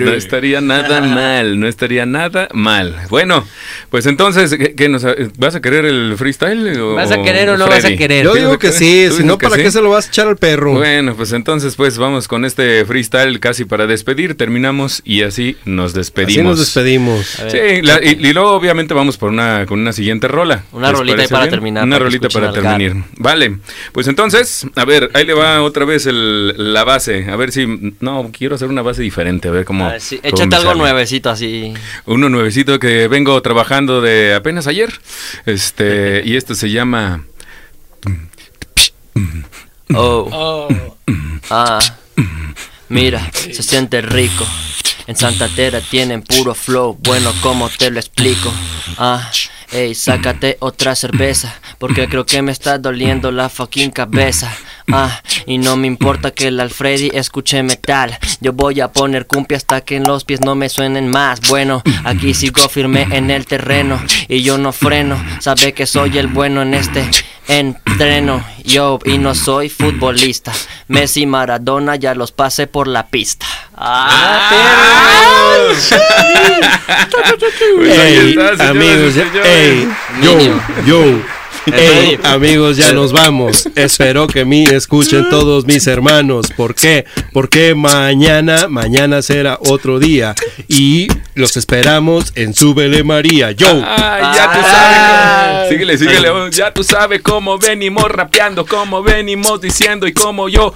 No estaría nada [laughs] mal, no estaría nada mal. Bueno, pues entonces, ¿qué, qué nos, ¿vas a querer el freestyle? o- ¿Vas a querer o no vas a querer? Yo ¿Sí digo que sí, ¿Tú si no, ¿para sí? qué se lo vas a echar al perro? Bueno, pues entonces, pues vamos con este freestyle casi para despedir. Terminamos y así nos despedimos. Así nos despedimos. Sí, la- y, y luego obviamente vamos por una con una siguiente rola. Una ¿Les rolita para terminar, Una para rolita para terminar. Vale, pues entonces, a ver, ahí le va otra vez el, la base. A ver si, no, quiero hacer una base diferente, a ver cómo. a ver, sí, cómo échate algo sale. nuevecito así. Uno nuevecito que vengo trabajando de apenas ayer. Este, [laughs] y esto se llama. Oh, Oh. [laughs] ah. [laughs] Mira, se siente rico. En Santa Tera tienen puro flow. Bueno, ¿cómo te lo explico? Ah, ey, sácate otra cerveza. Porque creo que me está doliendo la fucking cabeza. Ah, y no me importa que el Alfredi escuche metal. Yo voy a poner cumbia hasta que en los pies no me suenen más. Bueno, aquí sigo firme en el terreno. Y yo no freno. Sabe que soy el bueno en este entreno. Yo, y no soy futbolista. Messi, Maradona, ya los pasé por la pista. Ah, Ey, y amigos, ey, yo, yo. Ey, medio. amigos, ya nos vamos. Espero que me escuchen todos mis hermanos. ¿Por qué? Porque mañana, mañana será otro día. Y los esperamos en Súbele María. Yo. Ay, ya tú sabes. cómo- Síguele, síguele. Ya tú sabes cómo venimos rapeando, cómo venimos diciendo y cómo yo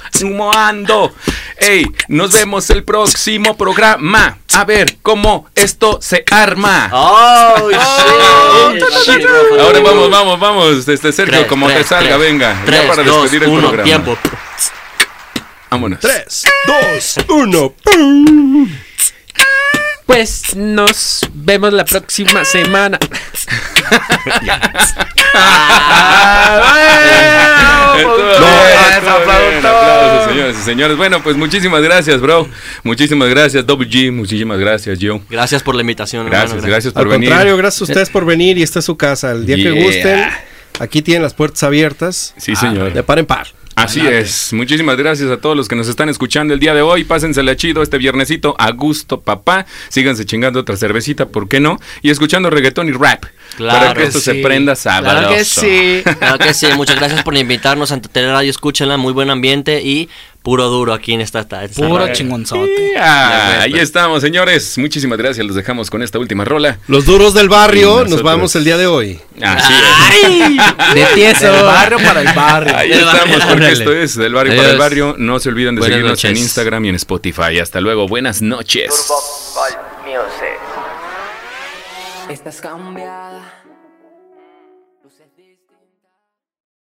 ando. Ey, nos vemos el próximo programa. A ver cómo esto se arma. Oh, shit. Ahora vamos, vamos, vamos. Este Sergio, Tres, como te tres, salga, tres. venga. Tres, ya para dos, despedir el uno, programa. tiempo. Vámonos. 3, 2, 1. Pues nos vemos la próxima semana. Aplausos. bien, aplausos, señores y señores. Bueno, pues muchísimas gracias, bro. Muchísimas gracias, Double G. Muchísimas gracias, Joe. Gracias por la invitación. Gracias, hermano, gracias por Al venir. contrario, gracias a ustedes por venir y esta es su casa. El día que Yeah. gusten, aquí tienen las puertas abiertas. Sí, señor. De par en par. Así es. Muchísimas gracias a todos los que nos están escuchando el día de hoy. Pásensela chido este viernesito a gusto, papá. Síganse chingando otra cervecita, ¿por qué no? Y escuchando reggaetón y rap. Claro para que esto que se sí. prenda sabroso. Claro que sí. Claro que sí, muchas gracias por invitarnos a Tele Radio, escúchenla, muy buen ambiente y puro duro aquí en esta esta- esta Puro chingonzote. Ah, ahí estamos, señores. Muchísimas gracias. Los dejamos con esta última rola. Los duros del barrio, nosotros. nos vamos el día de hoy. Así De tieso. Del barrio para el barrio. es. Ahí Del estamos, barrio. porque esto es Del Barrio para el Adiós. Barrio. No se olviden de Buenas seguirnos en noches. Instagram y en Spotify. Hasta luego. Buenas noches. Estás cambiada.